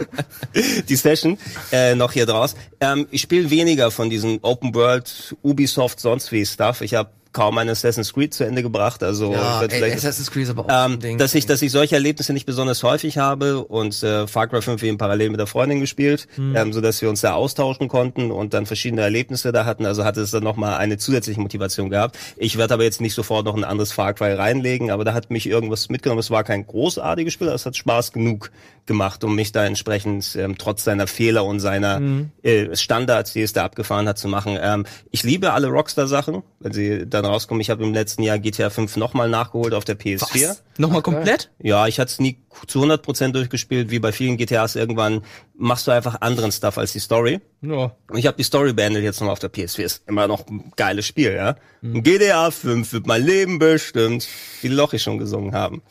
die Session äh, noch hier draus. Ähm, ich spiele weniger von diesen Open World, Ubisoft, sonst wie Stuff. Ich habe kaum ein Assassin's Creed zu Ende gebracht, also Ja, ey, Assassin's Creed ist aber auch ähm, Ding. dass ich, dass ich solche Erlebnisse nicht besonders häufig habe und äh, Far Cry 5 eben parallel mit der Freundin gespielt, Hm. ähm, so dass wir uns da austauschen konnten und dann verschiedene Erlebnisse da hatten. Also hatte es dann nochmal eine zusätzliche Motivation gehabt. Ich werde aber jetzt nicht sofort noch ein anderes Far Cry reinlegen, aber da hat mich irgendwas mitgenommen. Es war kein großartiges Spiel, aber es hat Spaß genug gemacht, um mich da entsprechend ähm, trotz seiner Fehler und seiner Mhm. äh, Standards, die es da abgefahren hat, zu machen. Ähm, ich liebe alle Rockstar-Sachen, wenn sie dann rauskommen. Ich habe im letzten Jahr GTA 5 nochmal nachgeholt auf der PS4. Nochmal komplett? Ja, ich hatte es nie zu 100% durchgespielt, wie bei vielen GTAs. Irgendwann machst du einfach anderen Stuff als die Story. Ja. Und ich habe die Story beendet jetzt nochmal auf der PS4. Ist immer noch ein geiles Spiel, ja. GTA 5 wird mein Leben bestimmt, wie Lochi schon gesungen haben.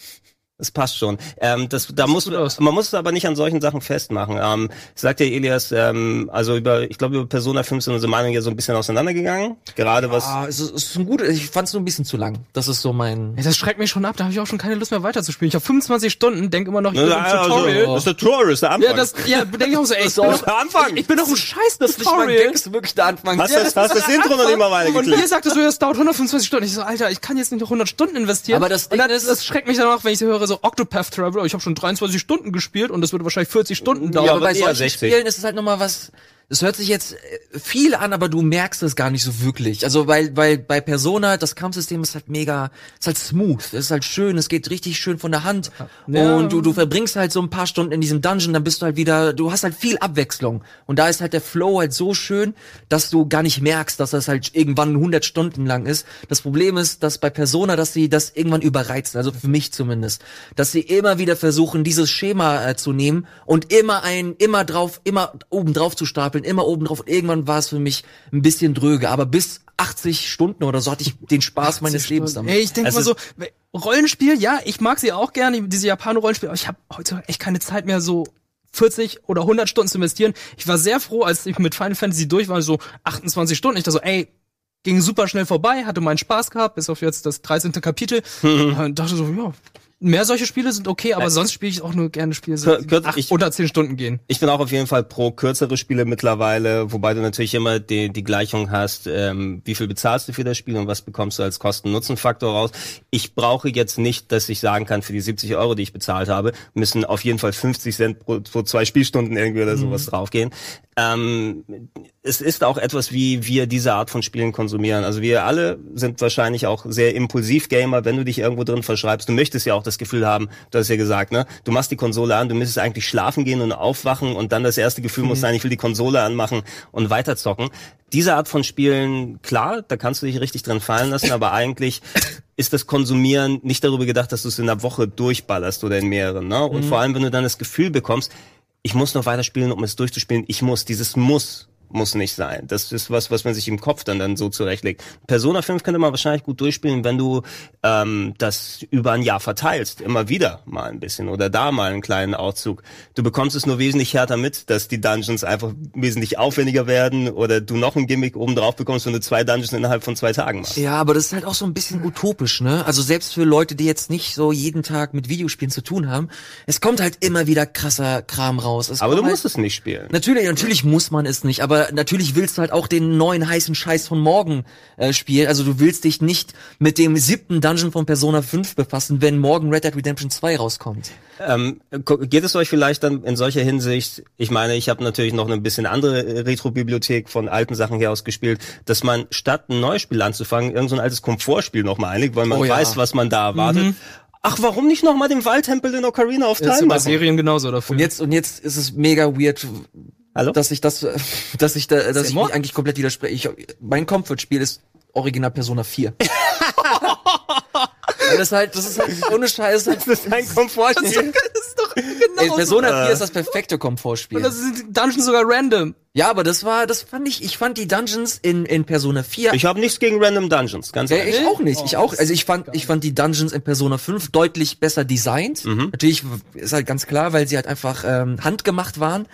Das passt schon. Ähm, das, da muss, gut aus. man muss es aber nicht an solchen Sachen festmachen. Ähm, sagt ja Elias, ähm, also über, ich glaube über Persona 5 sind unsere Meinungen ja so ein bisschen auseinandergegangen. Gerade was, Ah, es ist, es ist ein gut, ich fand's nur ein bisschen zu lang. Das ist so mein. Ey, Das schreckt mich schon ab, da habe ich auch schon keine Lust mehr weiterzuspielen. Ich habe 25 Stunden, denk immer noch, ich bin im also, Tutorial. das ist der Tutorial, ist der Anfang. Ja, das, ja, denke ich auch so, ey, ich bin, das doch, ist der Anfang. ich bin doch ein scheiß Das ist nicht mein Tutorial. Gag, ist wirklich der Anfang. Hast Ja, das, hast das Intro noch nicht mal weiter Und ihr sagt so, ja, es dauert 125 Stunden. Ich so, Alter, ich kann jetzt nicht noch 100 Stunden investieren. Aber das und Ding dann, ist- das schreckt mich dann auch, wenn ich so so Octopath Traveler, ich habe schon 23 Stunden gespielt und das würde wahrscheinlich 40 Stunden dauern. Ja, aber bei solchen 60. Spielen ist es halt nochmal was. Es hört sich jetzt äh, viel an, aber du merkst es gar nicht so wirklich. Also weil, weil bei Persona das Kampfsystem ist halt mega, ist halt smooth, es ist halt schön, es geht richtig schön von der Hand Ja. und du, du verbringst halt so ein paar Stunden in diesem Dungeon, dann bist du halt wieder, du hast halt viel Abwechslung und da ist halt der Flow halt so schön, dass du gar nicht merkst, dass das halt irgendwann 100 Stunden lang ist. Das Problem ist, dass bei Persona, dass sie das irgendwann überreizen, also für mich zumindest, dass sie immer wieder versuchen, dieses Schema äh, zu nehmen und immer ein, immer drauf, immer oben drauf zu stapeln, immer oben drauf. Und irgendwann war es für mich ein bisschen dröge, aber bis 80 Stunden oder so hatte ich den Spaß meines Lebens damit. Ey, ich denke Also mal so, Rollenspiel, ja, ich mag sie auch gerne, diese Japaner-Rollenspiele, aber ich habe heute echt keine Zeit mehr so 40 oder 100 Stunden zu investieren. Ich war sehr froh, als ich mit Final Fantasy durch war, so 28 Stunden. Ich dachte so, ey, ging super schnell vorbei, hatte meinen Spaß gehabt, bis auf jetzt das 13. Kapitel. Und dachte so, ja, mehr solche Spiele sind okay, aber sonst spiele ich auch nur gerne Spiele, Kür- die kürz- acht ich- unter 10 Stunden gehen. Ich bin auch auf jeden Fall pro kürzere Spiele mittlerweile, wobei du natürlich immer die, die Gleichung hast, ähm, wie viel bezahlst du für das Spiel und was bekommst du als Kosten-Nutzen-Faktor raus. Ich brauche jetzt nicht, dass ich sagen kann, für die 70 Euro, die ich bezahlt habe, müssen auf jeden Fall 50 Cent pro, pro zwei Spielstunden irgendwie oder sowas draufgehen. Ähm, es ist auch etwas, wie wir diese Art von Spielen konsumieren. Also wir alle sind wahrscheinlich auch sehr impulsiv Gamer, wenn du dich irgendwo drin verschreibst. Du möchtest ja auch das Gefühl haben, du hast ja gesagt, ne? Du machst die Konsole an, du müsstest eigentlich schlafen gehen und aufwachen und dann das erste Gefühl muss sein, ich will die Konsole anmachen und weiterzocken. Diese Art von Spielen, klar, da kannst du dich richtig drin fallen lassen, aber eigentlich ist das Konsumieren nicht darüber gedacht, dass du es in einer Woche durchballerst oder in mehreren, ne? Und vor allem, wenn du dann das Gefühl bekommst, ich muss noch weiterspielen, um es durchzuspielen. Ich muss. Dieses Muss muss nicht sein. Das ist was, was man sich im Kopf dann, dann so zurechtlegt. Persona 5 könnte man wahrscheinlich gut durchspielen, wenn du ähm, das über ein Jahr verteilst. Immer wieder mal ein bisschen oder da mal einen kleinen Auszug. Du bekommst es nur wesentlich härter mit, dass die Dungeons einfach wesentlich aufwendiger werden oder du noch ein Gimmick oben drauf bekommst, wenn du zwei Dungeons innerhalb von zwei Tagen machst. Ja, aber das ist halt auch so ein bisschen utopisch, ne? Also selbst für Leute, die jetzt nicht so jeden Tag mit Videospielen zu tun haben, es kommt halt immer wieder krasser Kram raus. Es Aber du musst halt, es nicht spielen. Natürlich, natürlich muss man es nicht, aber natürlich willst du halt auch den neuen heißen Scheiß von morgen äh, spielen. Also du willst dich nicht mit dem siebten Dungeon von Persona 5 befassen, wenn morgen Red Dead Redemption 2 rauskommt. Ähm, geht es euch vielleicht dann in solcher Hinsicht, ich meine, ich habe natürlich noch eine bisschen andere äh, Retro-Bibliothek von alten Sachen her aus gespielt, dass man statt ein neues Spiel anzufangen, irgend so ein altes Komfortspiel nochmal einlegt, weil man Oh ja. weiß, was man da erwartet. Ach, warum nicht nochmal den Waldtempel in Ocarina of Das ist Time bei machen? Serien genauso dafür. Und jetzt und jetzt ist es mega weird, Hallo? dass ich das, dass ich da, dass ich Mord? mich eigentlich komplett widerspreche. Ich, mein Comfort-Spiel ist Original Persona 4. Weil das halt, das ist halt ohne Scheiß. Das ist halt, das ist ein Komfortspiel. das ist doch genau ey, Persona Äh. 4 ist das perfekte Komfortspiel. Und das sind Dungeons sogar random. Ja, aber das war, das fand ich, ich fand die Dungeons in, in Persona 4. Ich habe nichts gegen Random Dungeons, ganz Ja, ehrlich. ich auch nicht. Ich auch. Also ich fand, ich fand die Dungeons in Persona 5 deutlich besser designt. Natürlich ist halt ganz klar, weil sie halt einfach ähm, handgemacht waren.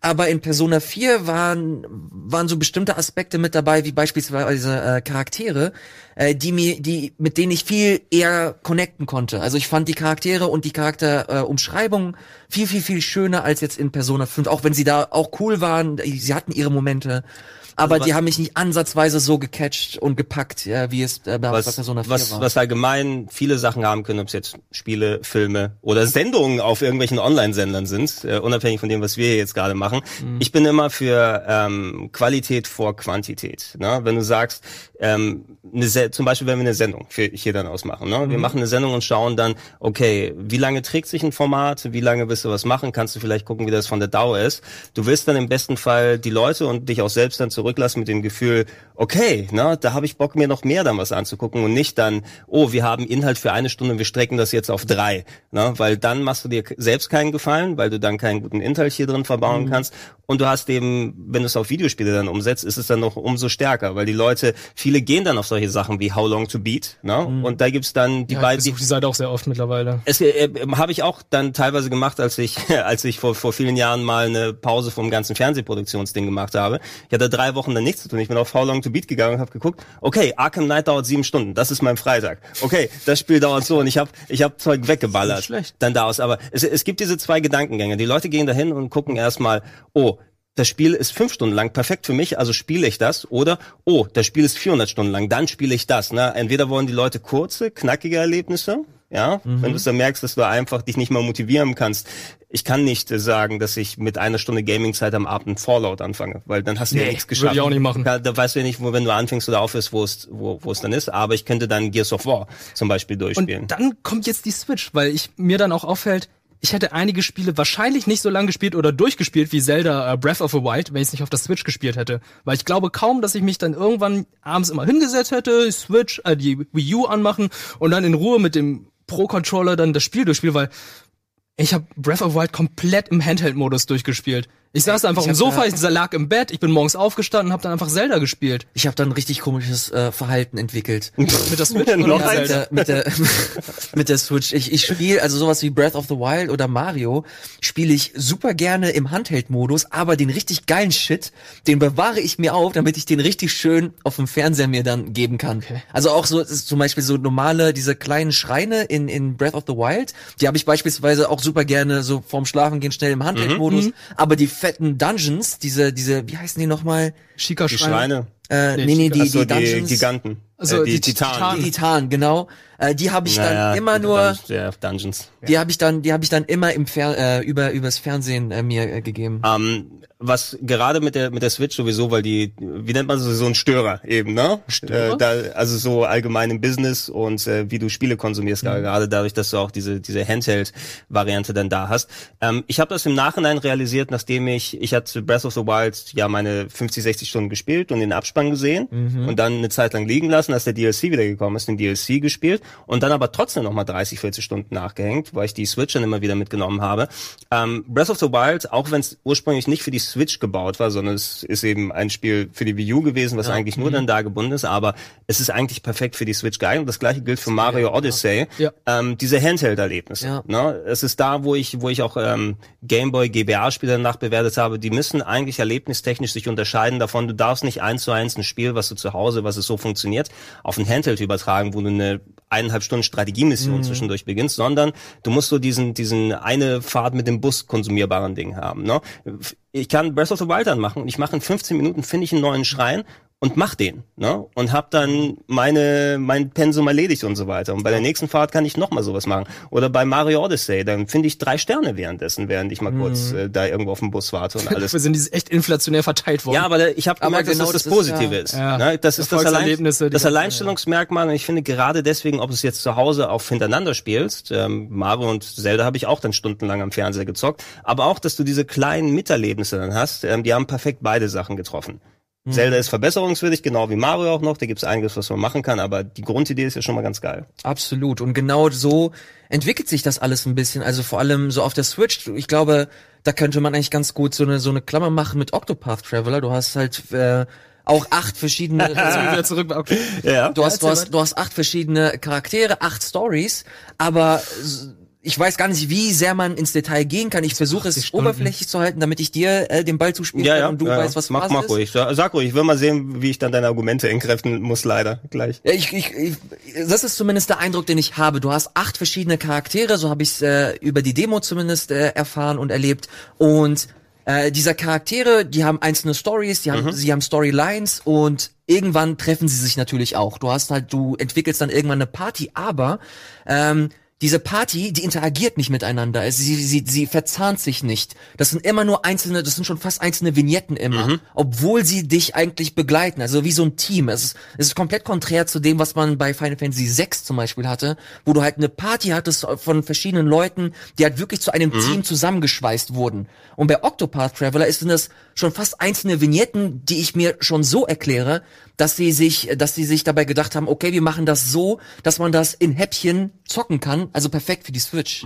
Aber in Persona 4 waren, waren so bestimmte Aspekte mit dabei, wie beispielsweise äh, Charaktere, äh, die mir, die, mit denen ich viel eher connecten konnte. Also ich fand die Charaktere und die Charakterumschreibung äh, viel, viel, viel schöner als jetzt in Persona 5, auch wenn sie da auch cool waren, sie hatten ihre Momente. Aber Also die was- haben mich nicht ansatzweise so gecatcht und gepackt, ja, wie es äh, bei was, Persona 4 was, war. was allgemein viele Sachen haben können, ob es jetzt Spiele, Filme oder Sendungen auf irgendwelchen Online-Sendern sind, äh, unabhängig von dem, was wir hier jetzt gerade machen. Ich bin immer für ähm, Qualität vor Quantität. Ne? Wenn du sagst, ähm, eine zum Beispiel, wenn wir eine Sendung für hier dann ausmachen, ne? wir machen eine Sendung und schauen dann, okay, wie lange trägt sich ein Format, wie lange willst du was machen, kannst du vielleicht gucken, wie das von der Dauer ist. Du willst dann im besten Fall die Leute und dich auch selbst dann zurücklassen mit dem Gefühl, okay, ne, da habe ich Bock, mir noch mehr dann was anzugucken und nicht dann, oh, wir haben Inhalt für eine Stunde und wir strecken das jetzt auf drei. Ne? Weil dann machst du dir selbst keinen Gefallen, weil du dann keinen guten Inhalt hier drin verbauen kannst. Und du hast eben, wenn du es auf Videospiele dann umsetzt, ist es dann noch umso stärker, weil die Leute, viele gehen dann auf solche Sachen wie How Long to Beat, ne? Und da gibt's dann die Ja, ich beiden, die, besuche die Seite auch sehr oft mittlerweile. es äh, habe ich auch dann teilweise gemacht, als ich als ich vor vor vielen Jahren mal eine Pause vom ganzen Fernsehproduktionsding gemacht habe. Ich hatte drei Wochen dann nichts zu tun. Ich bin auf How Long to Beat gegangen und habe geguckt. Okay, Arkham Knight dauert sieben Stunden. Das ist mein Freitag. Okay, das Spiel dauert so und ich habe ich habe Zeug weggeballert. Schlecht. Dann daraus. Aber es, es gibt diese zwei Gedankengänge. Die Leute gehen dahin und gucken erstmal. Oh, das Spiel ist fünf Stunden lang, perfekt für mich, also spiele ich das. Oder, oh, das Spiel ist 400 Stunden lang, dann spiele ich das. Ne? Entweder wollen die Leute kurze, knackige Erlebnisse, ja, wenn du es dann merkst, dass du einfach dich nicht mal motivieren kannst. Ich kann nicht äh, sagen, dass ich mit einer Stunde Gaming-Zeit am Abend Fallout anfange, weil dann hast du ja Nee, nichts würde geschafft. ich auch nicht machen. Ja, da weißt du ja nicht, wo, wenn du anfängst oder aufhörst, wo es, wo, wo es dann ist. Aber ich könnte dann Gears of War zum Beispiel durchspielen. Und dann kommt jetzt die Switch, weil ich mir dann auch auffällt, ich hätte einige Spiele wahrscheinlich nicht so lange gespielt oder durchgespielt wie Zelda äh, Breath of the Wild, wenn ich es nicht auf der Switch gespielt hätte. Weil ich glaube kaum, dass ich mich dann irgendwann abends immer hingesetzt hätte, Switch, äh, die Wii U anmachen und dann in Ruhe mit dem Pro-Controller dann das Spiel durchspielen, weil ich habe Breath of the Wild komplett im Handheld-Modus durchgespielt. Ich saß einfach Ich am Sofa, ich lag im Bett, ich bin morgens aufgestanden und habe dann einfach Zelda gespielt. Ich habe da ein richtig komisches äh, Verhalten entwickelt. Mit der Switch oder Noch mit der, mit der, mit der Switch. Ich, ich spiele also sowas wie Breath of the Wild oder Mario spiele ich super gerne im Handheld-Modus, aber den richtig geilen Shit, den bewahre ich mir auf, damit ich den richtig schön auf dem Fernseher mir dann geben kann. Okay. Also auch so zum Beispiel so normale diese kleinen Schreine in in Breath of the Wild, die habe ich beispielsweise auch super gerne so vorm Schlafengehen schnell im Handheld-Modus. Aber die fetten Dungeons, diese diese wie heißen die nochmal? Chica die Schreine, Äh, Nee, nee, die, die die, Dungeons. Giganten, Also äh, die, die Titanen. Titanen. Die Titan, genau. Äh, die habe ich Naja, dann immer nur, Dun- Ja, Dungeons. die habe ich dann, die habe ich dann immer im Fer äh, über übers Fernsehen äh, mir äh, gegeben. Ähm, was gerade mit der mit der Switch sowieso, weil die, wie nennt man so so ein Störer eben, ne? Störer? Äh, da, also so allgemein im Business und äh, wie du Spiele konsumierst, Mhm. gerade dadurch, dass du auch diese diese Handheld-Variante dann da hast. Ähm, ich habe das im Nachhinein realisiert, nachdem ich ich hatte Breath of the Wild ja meine 50, 60 Stunden gespielt und den Abspann gesehen Mhm. und dann eine Zeit lang liegen lassen, als der DLC wieder gekommen ist, den DLC gespielt und dann aber trotzdem noch mal 30, 40 Stunden nachgehängt, weil ich die Switch dann immer wieder mitgenommen habe. Ähm, Breath of the Wild, auch wenn es ursprünglich nicht für die Switch gebaut war, sondern es ist eben ein Spiel für die Wii U gewesen, was eigentlich Mhm. nur dann da gebunden ist, aber es ist eigentlich perfekt für die Switch geeignet. Das gleiche gilt für Mario Odyssey. Ja. Ähm, diese Handheld-Erlebnisse. Ja. Ne? Es ist da, wo ich, wo ich auch ähm, Gameboy, GBA-Spiele danach bewertet habe, die müssen eigentlich erlebnistechnisch sich unterscheiden davon. Du darfst nicht eins zu eins ein Spiel, was du zu Hause, was es so funktioniert, auf ein Handheld übertragen, wo du eine eineinhalb Stunden Strategiemission zwischendurch beginnst, sondern du musst so diesen, diesen eine Fahrt mit dem Bus konsumierbaren Ding haben. Ne? Ich kann Breath of the Wild anmachen und ich mache in 15 Minuten, finde ich einen neuen Schrein und mach den, ne? Und hab dann meine mein Pensum erledigt und so weiter. Und bei der nächsten Fahrt kann ich noch mal sowas machen. Oder bei Mario Odyssey, dann finde ich drei Sterne währenddessen, während ich mal kurz äh, da irgendwo auf dem Bus warte und alles. Wir sind diese echt inflationär verteilt worden. Ja, aber ich habe gemerkt, genau dass das das das ist Positive ja- ist. Ja. Ne? Das ist das, Allein, das Alleinstellungsmerkmal. Und ich finde gerade deswegen, ob du es jetzt zu Hause auf hintereinander spielst, ähm, Mario und Zelda habe ich auch dann stundenlang am Fernseher gezockt, aber auch, dass du diese kleinen Miterlebnisse dann hast, ähm, die haben perfekt beide Sachen getroffen. Mhm. Zelda ist verbesserungswürdig, genau wie Mario auch noch. Da gibt's einiges, was man machen kann, aber die Grundidee ist ja schon mal ganz geil. Absolut. Und genau so entwickelt sich das alles ein bisschen. Also vor allem so auf der Switch. Ich glaube, da könnte man eigentlich ganz gut so eine so eine Klammer machen mit Octopath Traveler. Du hast halt äh, auch acht verschiedene. Jetzt sind wir wieder zurück. Okay. Ja. Du hast, du hast, du hast acht verschiedene Charaktere, acht Stories, aber ich weiß gar nicht, wie sehr man ins Detail gehen kann. Ich versuche es 80 Stunden. oberflächlich zu halten, damit ich dir äh, den Ball zuspielen Ja, kann ja, und du ja, weißt, ja. was mach, Phase mach ist. ruhig. Sa- Sag ruhig, ich will mal sehen, wie ich dann deine Argumente entkräften muss, leider gleich. Ja, ich, ich, ich, das ist zumindest der Eindruck, den ich habe. Du hast acht verschiedene Charaktere, so habe ich es äh, über die Demo zumindest äh, erfahren und erlebt. Und äh, dieser Charaktere, die haben einzelne Stories, die haben, sie haben Storylines und irgendwann treffen sie sich natürlich auch. Du hast halt, du entwickelst dann irgendwann eine Party, aber ähm, diese Party, die interagiert nicht miteinander. Also sie, sie, sie verzahnt sich nicht. Das sind immer nur einzelne, das sind schon fast einzelne Vignetten immer, obwohl sie dich eigentlich begleiten. Also wie so ein Team. Es ist, es ist komplett konträr zu dem, was man bei Final Fantasy VI zum Beispiel hatte, wo du halt eine Party hattest von verschiedenen Leuten, die halt wirklich zu einem Team zusammengeschweißt wurden. Und bei Octopath Traveler ist das schon fast einzelne Vignetten, die ich mir schon so erkläre, dass sie sich, dass sie sich dabei gedacht haben, okay, wir machen das so, dass man das in Häppchen zocken kann, also perfekt für die Switch.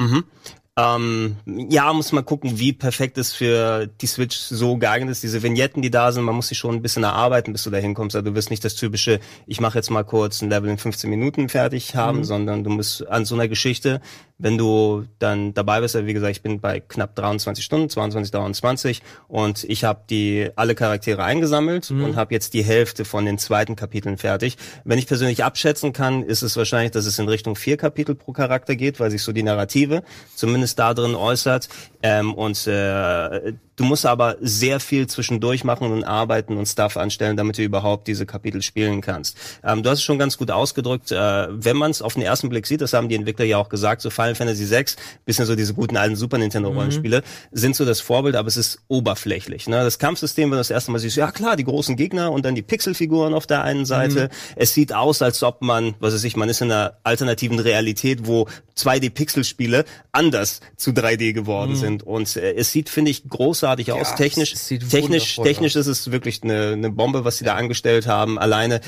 Ähm, ja, muss man gucken, wie perfekt es für die Switch so geeignet ist. Diese Vignetten, die da sind, man muss sich schon ein bisschen erarbeiten, bis du da hinkommst. Also du wirst nicht das typische, ich mache jetzt mal kurz ein Level in 15 Minuten fertig haben, sondern du musst an so einer Geschichte, wenn du dann dabei bist, also wie gesagt, ich bin bei knapp 23 Stunden, 22, 23 und ich habe die alle Charaktere eingesammelt und habe jetzt die Hälfte von den zweiten Kapiteln fertig. Wenn ich persönlich abschätzen kann, ist es wahrscheinlich, dass es in Richtung vier Kapitel pro Charakter geht, weil sich so die Narrative zumindest da drin äußert. Ähm, und äh, du musst aber sehr viel zwischendurch machen und arbeiten und Stuff anstellen, damit du überhaupt diese Kapitel spielen kannst. Ähm, du hast es schon ganz gut ausgedrückt. Äh, wenn man es auf den ersten Blick sieht, das haben die Entwickler ja auch gesagt, so Final Fantasy VI, bisschen so diese guten alten Super Nintendo Rollenspiele, sind so das Vorbild, aber es ist oberflächlich. Ne? Das Kampfsystem, wenn du das erste Mal siehst, ja klar, die großen Gegner und dann die Pixelfiguren auf der einen Seite. Es sieht aus, als ob man, was weiß ich, man ist in einer alternativen Realität, wo 2D-Pixelspiele anders zu 3D geworden sind. Und äh, es sieht, finde ich, großartig aus. Ja, Technisch, sieht technisch, wundervoll technisch ist es wirklich eine, eine Bombe, was sie da angestellt haben. Alleine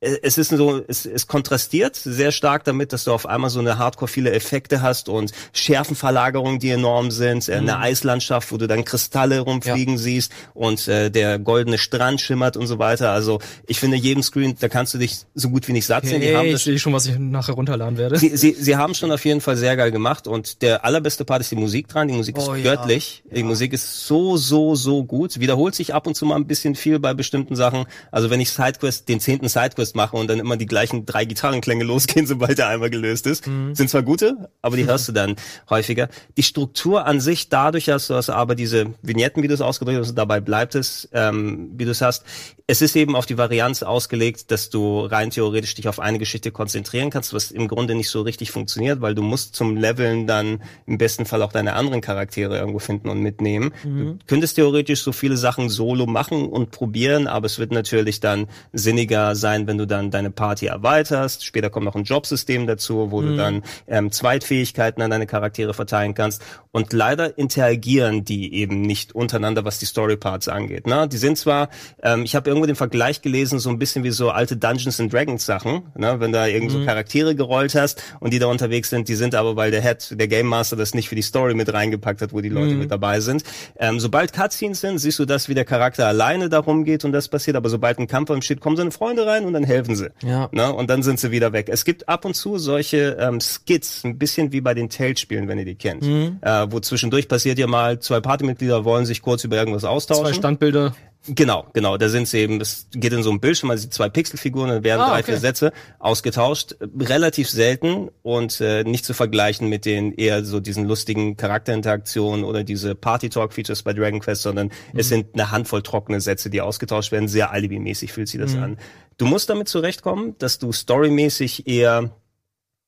es ist so, es, es kontrastiert sehr stark damit, dass du auf einmal so eine Hardcore viele Effekte hast und Schärfenverlagerungen, die enorm sind, äh, eine Eislandschaft, wo du dann Kristalle rumfliegen siehst und äh, der goldene Strand schimmert und so weiter. Also ich finde, jedem Screen, da kannst du dich so gut wie nicht satt sehen. Die haben Hey, das ich schon, was ich nachher runterladen werde. Sie, sie, sie haben schon auf jeden Fall sehr geil gemacht und der allerbeste Part ist die Musik dran. Die Musik ist Oh ja. göttlich. Die Musik ist so, so, so gut. Wiederholt sich ab und zu mal ein bisschen viel bei bestimmten Sachen. Also wenn ich Sidequest, den zehnten Sidequest mache und dann immer die gleichen drei Gitarrenklänge losgehen, sobald der einmal gelöst ist, Mhm. sind zwar gute, aber die hörst du dann häufiger. Die Struktur an sich, dadurch hast du hast aber diese Vignetten, wie du es ausgedrückt hast, und dabei bleibt es, ähm, wie du es hast. Es ist eben auf die Varianz ausgelegt, dass du rein theoretisch dich auf eine Geschichte konzentrieren kannst, was im Grunde nicht so richtig funktioniert, weil du musst zum Leveln dann im besten Fall auch deine anderen Charaktere irgendwo finden und mitnehmen. Du könntest theoretisch so viele Sachen solo machen und probieren, aber es wird natürlich dann sinniger sein, wenn du dann deine Party erweiterst. Später kommt noch ein Jobsystem dazu, wo du dann ähm, Zweitfähigkeiten an deine Charaktere verteilen kannst. Und leider interagieren die eben nicht untereinander, was die Storyparts angeht. Ne? Die sind zwar, ähm, ich habe irgendwo den Vergleich gelesen, so ein bisschen wie so alte Dungeons and Dragons Sachen, ne? wenn da irgend so Charaktere gerollt hast und die da unterwegs sind, die sind aber, weil der Head, der Game Master das nicht für die Story mit reingepackt hat, wo die Leute mit dabei sind. Ähm, sobald Cutscenes sind, siehst du das, wie der Charakter alleine darum geht und das passiert, aber sobald ein Kampf entsteht, kommen seine Freunde rein und dann helfen sie. Ja. Ne? Und dann sind sie wieder weg. Es gibt ab und zu solche ähm, Skits, ein bisschen wie bei den Tales-Spielen, wenn ihr die kennt. Äh, wo zwischendurch passiert ja mal, zwei Partymitglieder wollen sich kurz über irgendwas Zwei austauschen. Standbilder. Genau, genau. Da sind sie eben, es geht in so einem Bildschirm, also die zwei Pixelfiguren, dann werden Ah, drei, okay. vier Sätze ausgetauscht. Relativ selten und äh, nicht zu vergleichen mit den eher so diesen lustigen Charakterinteraktionen oder diese Party-Talk-Features bei Dragon Quest, sondern es Mhm. sind eine Handvoll trockene Sätze, die ausgetauscht werden. Sehr alibi-mäßig fühlt sich das Mhm. an. Du musst damit zurechtkommen, dass du storymäßig eher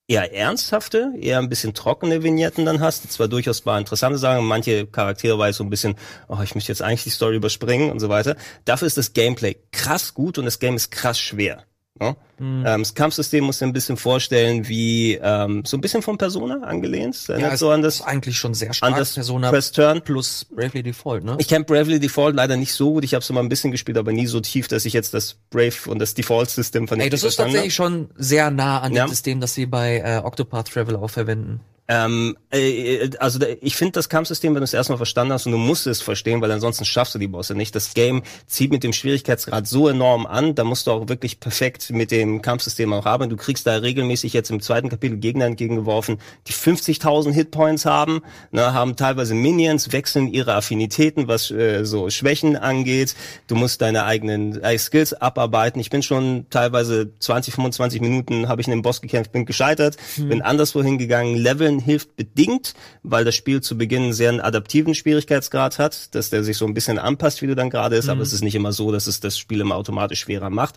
eher ernsthafte, eher ein bisschen trockene Vignetten dann hast, die zwar durchaus mal interessante Sachen, manche Charaktere weiß so ein bisschen, oh, ich möchte jetzt eigentlich die Story überspringen und so weiter. Dafür ist das Gameplay krass gut und das Game ist krass schwer. Ne? Mhm. Ähm, das Kampfsystem muss dir ein bisschen vorstellen, wie ähm, so ein bisschen von Persona angelehnt. Erinnert es so an ist das, eigentlich schon sehr an stark. das Persona Press Turn. plus Bravely Default, ne? Ich kenne Bravely Default leider nicht so gut. Ich habe es mal ein bisschen gespielt, aber nie so tief, dass ich jetzt das Brave und das Default-System von Ey, das ist tatsächlich schon sehr nah an Ja. dem System, das sie bei äh, Octopath Traveler auch verwenden. Ähm, äh, also da, ich finde das Kampfsystem, wenn du es erstmal verstanden hast und du musst es verstehen, weil ansonsten schaffst du die Bosse nicht. Das Game zieht mit dem Schwierigkeitsgrad so enorm an, da musst du auch wirklich perfekt mit dem Kampfsystem auch haben. Du kriegst da regelmäßig jetzt im zweiten Kapitel Gegner entgegengeworfen, die 50.000 Hitpoints haben, ne, haben teilweise Minions, wechseln ihre Affinitäten, was äh, so Schwächen angeht. Du musst deine eigenen äh, Skills abarbeiten. Ich bin schon teilweise 20, 25 Minuten habe ich in den Boss gekämpft, bin gescheitert, Hm. bin anderswo hingegangen. Leveln hilft bedingt, weil das Spiel zu Beginn einen sehr adaptiven Schwierigkeitsgrad hat, dass der sich so ein bisschen anpasst, wie du dann gerade ist, Hm. aber es ist nicht immer so, dass es das Spiel immer automatisch schwerer macht.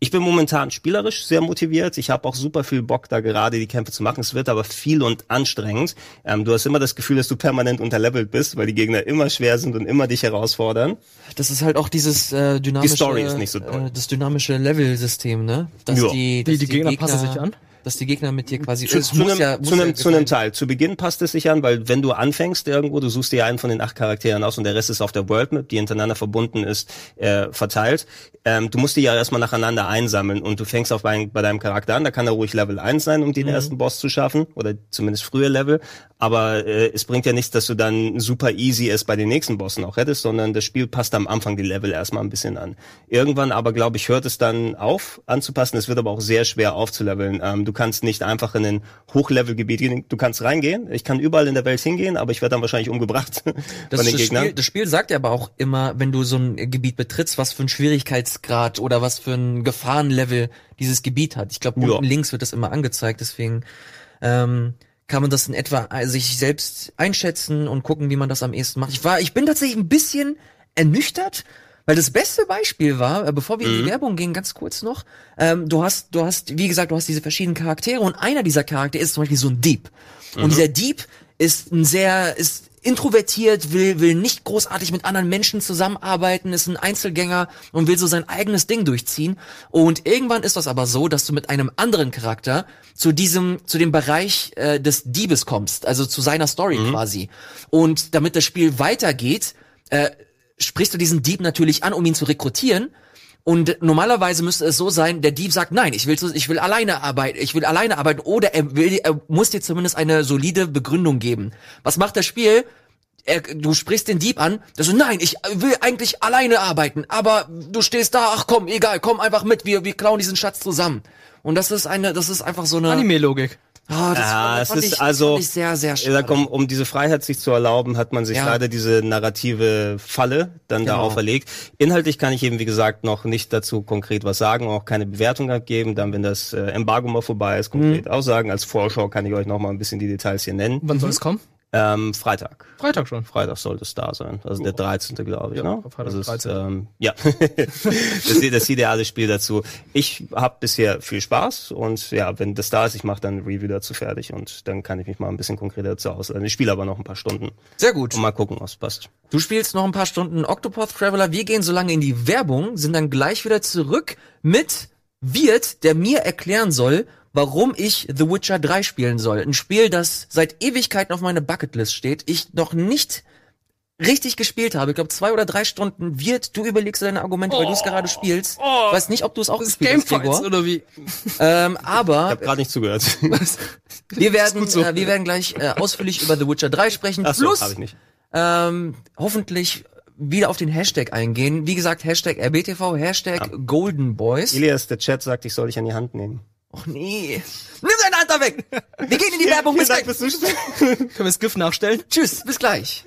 Ich bin momentan spielerisch sehr motiviert. Ich habe auch super viel Bock, da gerade die Kämpfe zu machen. Es wird aber viel und anstrengend. Ähm, du hast immer das Gefühl, dass du permanent unterlevelt bist, weil die Gegner immer schwer sind und immer dich herausfordern. Das ist halt auch dieses äh, dynamische, Story ist nicht so doll. äh, das dynamische Level-System, ne? Dass Ja. die, dass Die, die Gegner passen sich an. Dass die Gegner mit dir quasi Zu, zu, einem, ja, zu, einem, ja zu einem. Teil. Zu Beginn passt es sich an, weil wenn du anfängst irgendwo, du suchst dir einen von den acht Charakteren aus und der Rest ist auf der World Map, die hintereinander verbunden ist, äh, verteilt. Ähm, du musst die ja erstmal nacheinander einsammeln und du fängst auf bei, bei deinem Charakter an, da kann er ruhig Level 1 sein, um Mhm. den ersten Boss zu schaffen oder zumindest frühe Level. Aber äh, es bringt ja nichts, dass du dann super easy es bei den nächsten Bossen auch hättest, sondern das Spiel passt am Anfang die Level erstmal ein bisschen an. Irgendwann aber, glaube ich, hört es dann auf anzupassen. Es wird aber auch sehr schwer aufzuleveln. Ähm, du kannst nicht einfach in ein Hochlevelgebiet gehen. Du kannst reingehen. Ich kann überall in der Welt hingehen, aber ich werde dann wahrscheinlich umgebracht Das, von den Gegnern. Spiel, das Spiel sagt ja aber auch immer, wenn du so ein Gebiet betrittst, was für ein Schwierigkeitsgrad oder was für ein Gefahrenlevel dieses Gebiet hat. Ich glaube, Ja. unten links wird das immer angezeigt, deswegen ähm, kann man das in etwa äh, sich selbst einschätzen und gucken, wie man das am ehesten macht. Ich war, ich bin tatsächlich ein bisschen ernüchtert, weil das beste Beispiel war, äh, bevor wir in die Werbung gingen, ganz kurz noch, ähm, du hast, du hast, wie gesagt, du hast diese verschiedenen Charaktere und einer dieser Charaktere ist zum Beispiel so ein Dieb. Und dieser Dieb ist ein sehr, ist introvertiert, will, will nicht großartig mit anderen Menschen zusammenarbeiten, ist ein Einzelgänger und will so sein eigenes Ding durchziehen. Und irgendwann ist das aber so, dass du mit einem anderen Charakter zu diesem, zu dem Bereich äh, des Diebes kommst, also zu seiner Story quasi. Und damit das Spiel weitergeht, äh, sprichst du diesen Dieb natürlich an, um ihn zu rekrutieren. Und normalerweise müsste es so sein, der Dieb sagt, nein, ich will, ich will alleine arbeiten, ich will alleine arbeiten, oder er will, er muss dir zumindest eine solide Begründung geben. Was macht das Spiel? Er, du sprichst den Dieb an, der so, nein, ich will eigentlich alleine arbeiten, aber du stehst da, ach komm, egal, komm einfach mit, wir, wir klauen diesen Schatz zusammen. Und das ist eine, das ist einfach so eine, Anime-Logik. Ah, das, Ja, das es fand ist ich, also- fand ich sehr, sehr schade. um, um diese Freiheit sich zu erlauben, hat man sich Ja. leider diese narrative Falle dann da Genau. auferlegt. Inhaltlich kann ich eben, wie gesagt, noch nicht dazu konkret was sagen, auch keine Bewertung abgeben. Dann, wenn das äh, Embargo mal vorbei ist, konkret Mhm. aussagen. Als Vorschau kann ich euch noch mal ein bisschen die Details hier nennen. Wann soll es kommen? Ähm, Freitag. Freitag schon. Freitag sollte es da sein. Also der 13. glaube ich, Ja, ne? Freitag das ist, 13.. ähm, ja, das ist das ideale Spiel dazu. Ich habe bisher viel Spaß und ja, wenn das da ist, ich mache dann ein Review dazu fertig und dann kann ich mich mal ein bisschen konkreter dazu auslassen. Ich spiele aber noch ein paar Stunden sehr gut. und mal gucken, was passt. Du spielst noch ein paar Stunden Octopath Traveler. Wir gehen so lange in die Werbung, sind dann gleich wieder zurück mit Wirt, der mir erklären soll, warum ich The Witcher 3 spielen soll. Ein Spiel, das seit Ewigkeiten auf meiner Bucketlist steht. Ich noch nicht richtig gespielt habe. Ich glaube, zwei oder drei Stunden. Wirt, du überlegst deine Argumente, weil du es gerade spielst. Ich weiß nicht, ob du es auch gespielt hast, Gamefights Gregor. oder wie? Ähm, Ich aber habe gerade nicht zugehört. wir werden, so. äh, wir werden gleich äh, ausführlich über The Witcher 3 sprechen. Ach so, plus habe ich nicht. ähm, hoffentlich wieder auf den Hashtag eingehen. Wie gesagt, Hashtag RBTV, Hashtag Golden Boys. Elias, der Chat sagt, ich soll dich an die Hand nehmen. Och nee. Nimm Hand da weg. Wir gehen in die Werbung. Bis gleich. Dank fürs Zuschauen. Können wir das GIF nachstellen? Tschüss, bis gleich.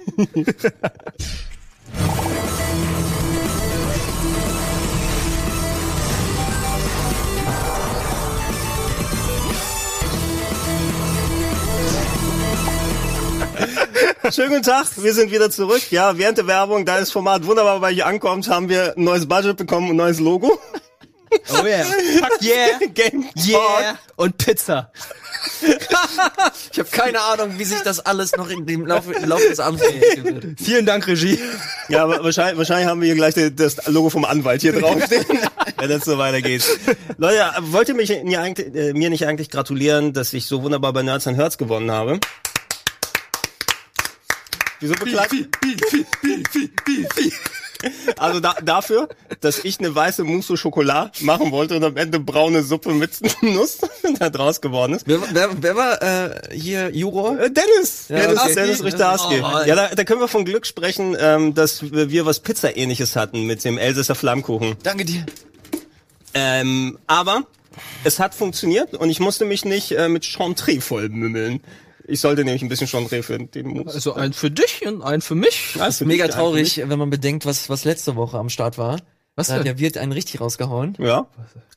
Schönen guten Tag, wir sind wieder zurück. Ja, während der Werbung, da das Format wunderbar bei euch ankommt, haben wir ein neues Budget bekommen, ein neues Logo. Oh yeah. Fuck yeah. Game Yeah. Und Pizza. Ich habe keine Ahnung, wie sich das alles noch in dem Laufe, im Laufe des Abends entwickeln wird. Vielen Dank, Regie. Ja, aber wahrscheinlich, wahrscheinlich haben wir hier gleich das Logo vom Anwalt hier draufstehen, wenn das so weitergeht. Leute, wollt ihr mich mir, eigentlich, äh, mir nicht eigentlich gratulieren, dass ich so wunderbar bei Nerds and Herz gewonnen habe? Wieso beklagt? Also da, dafür, dass ich eine weiße Mousse au Chocolat machen wollte und am Ende braune Suppe mit Nuss da draus geworden ist. Wer, wer, wer war äh, hier Juror? Äh, Dennis, Ja, Dennis, okay. Dennis Richtarski. Oh, ja, da, da können wir von Glück sprechen, ähm, dass wir was Pizza-ähnliches hatten mit dem Elsässer Flammkuchen. Danke dir. Ähm, aber es hat funktioniert und ich musste mich nicht äh, mit Chantre vollmümmeln. Ich sollte nämlich ein bisschen Chantre für den Moves. Also ein für dich und ein für mich. Das ist Mega traurig, wenn man bedenkt, was, was letzte Woche am Start war. Was Da denn? der Wirt einen richtig rausgehauen. Ja.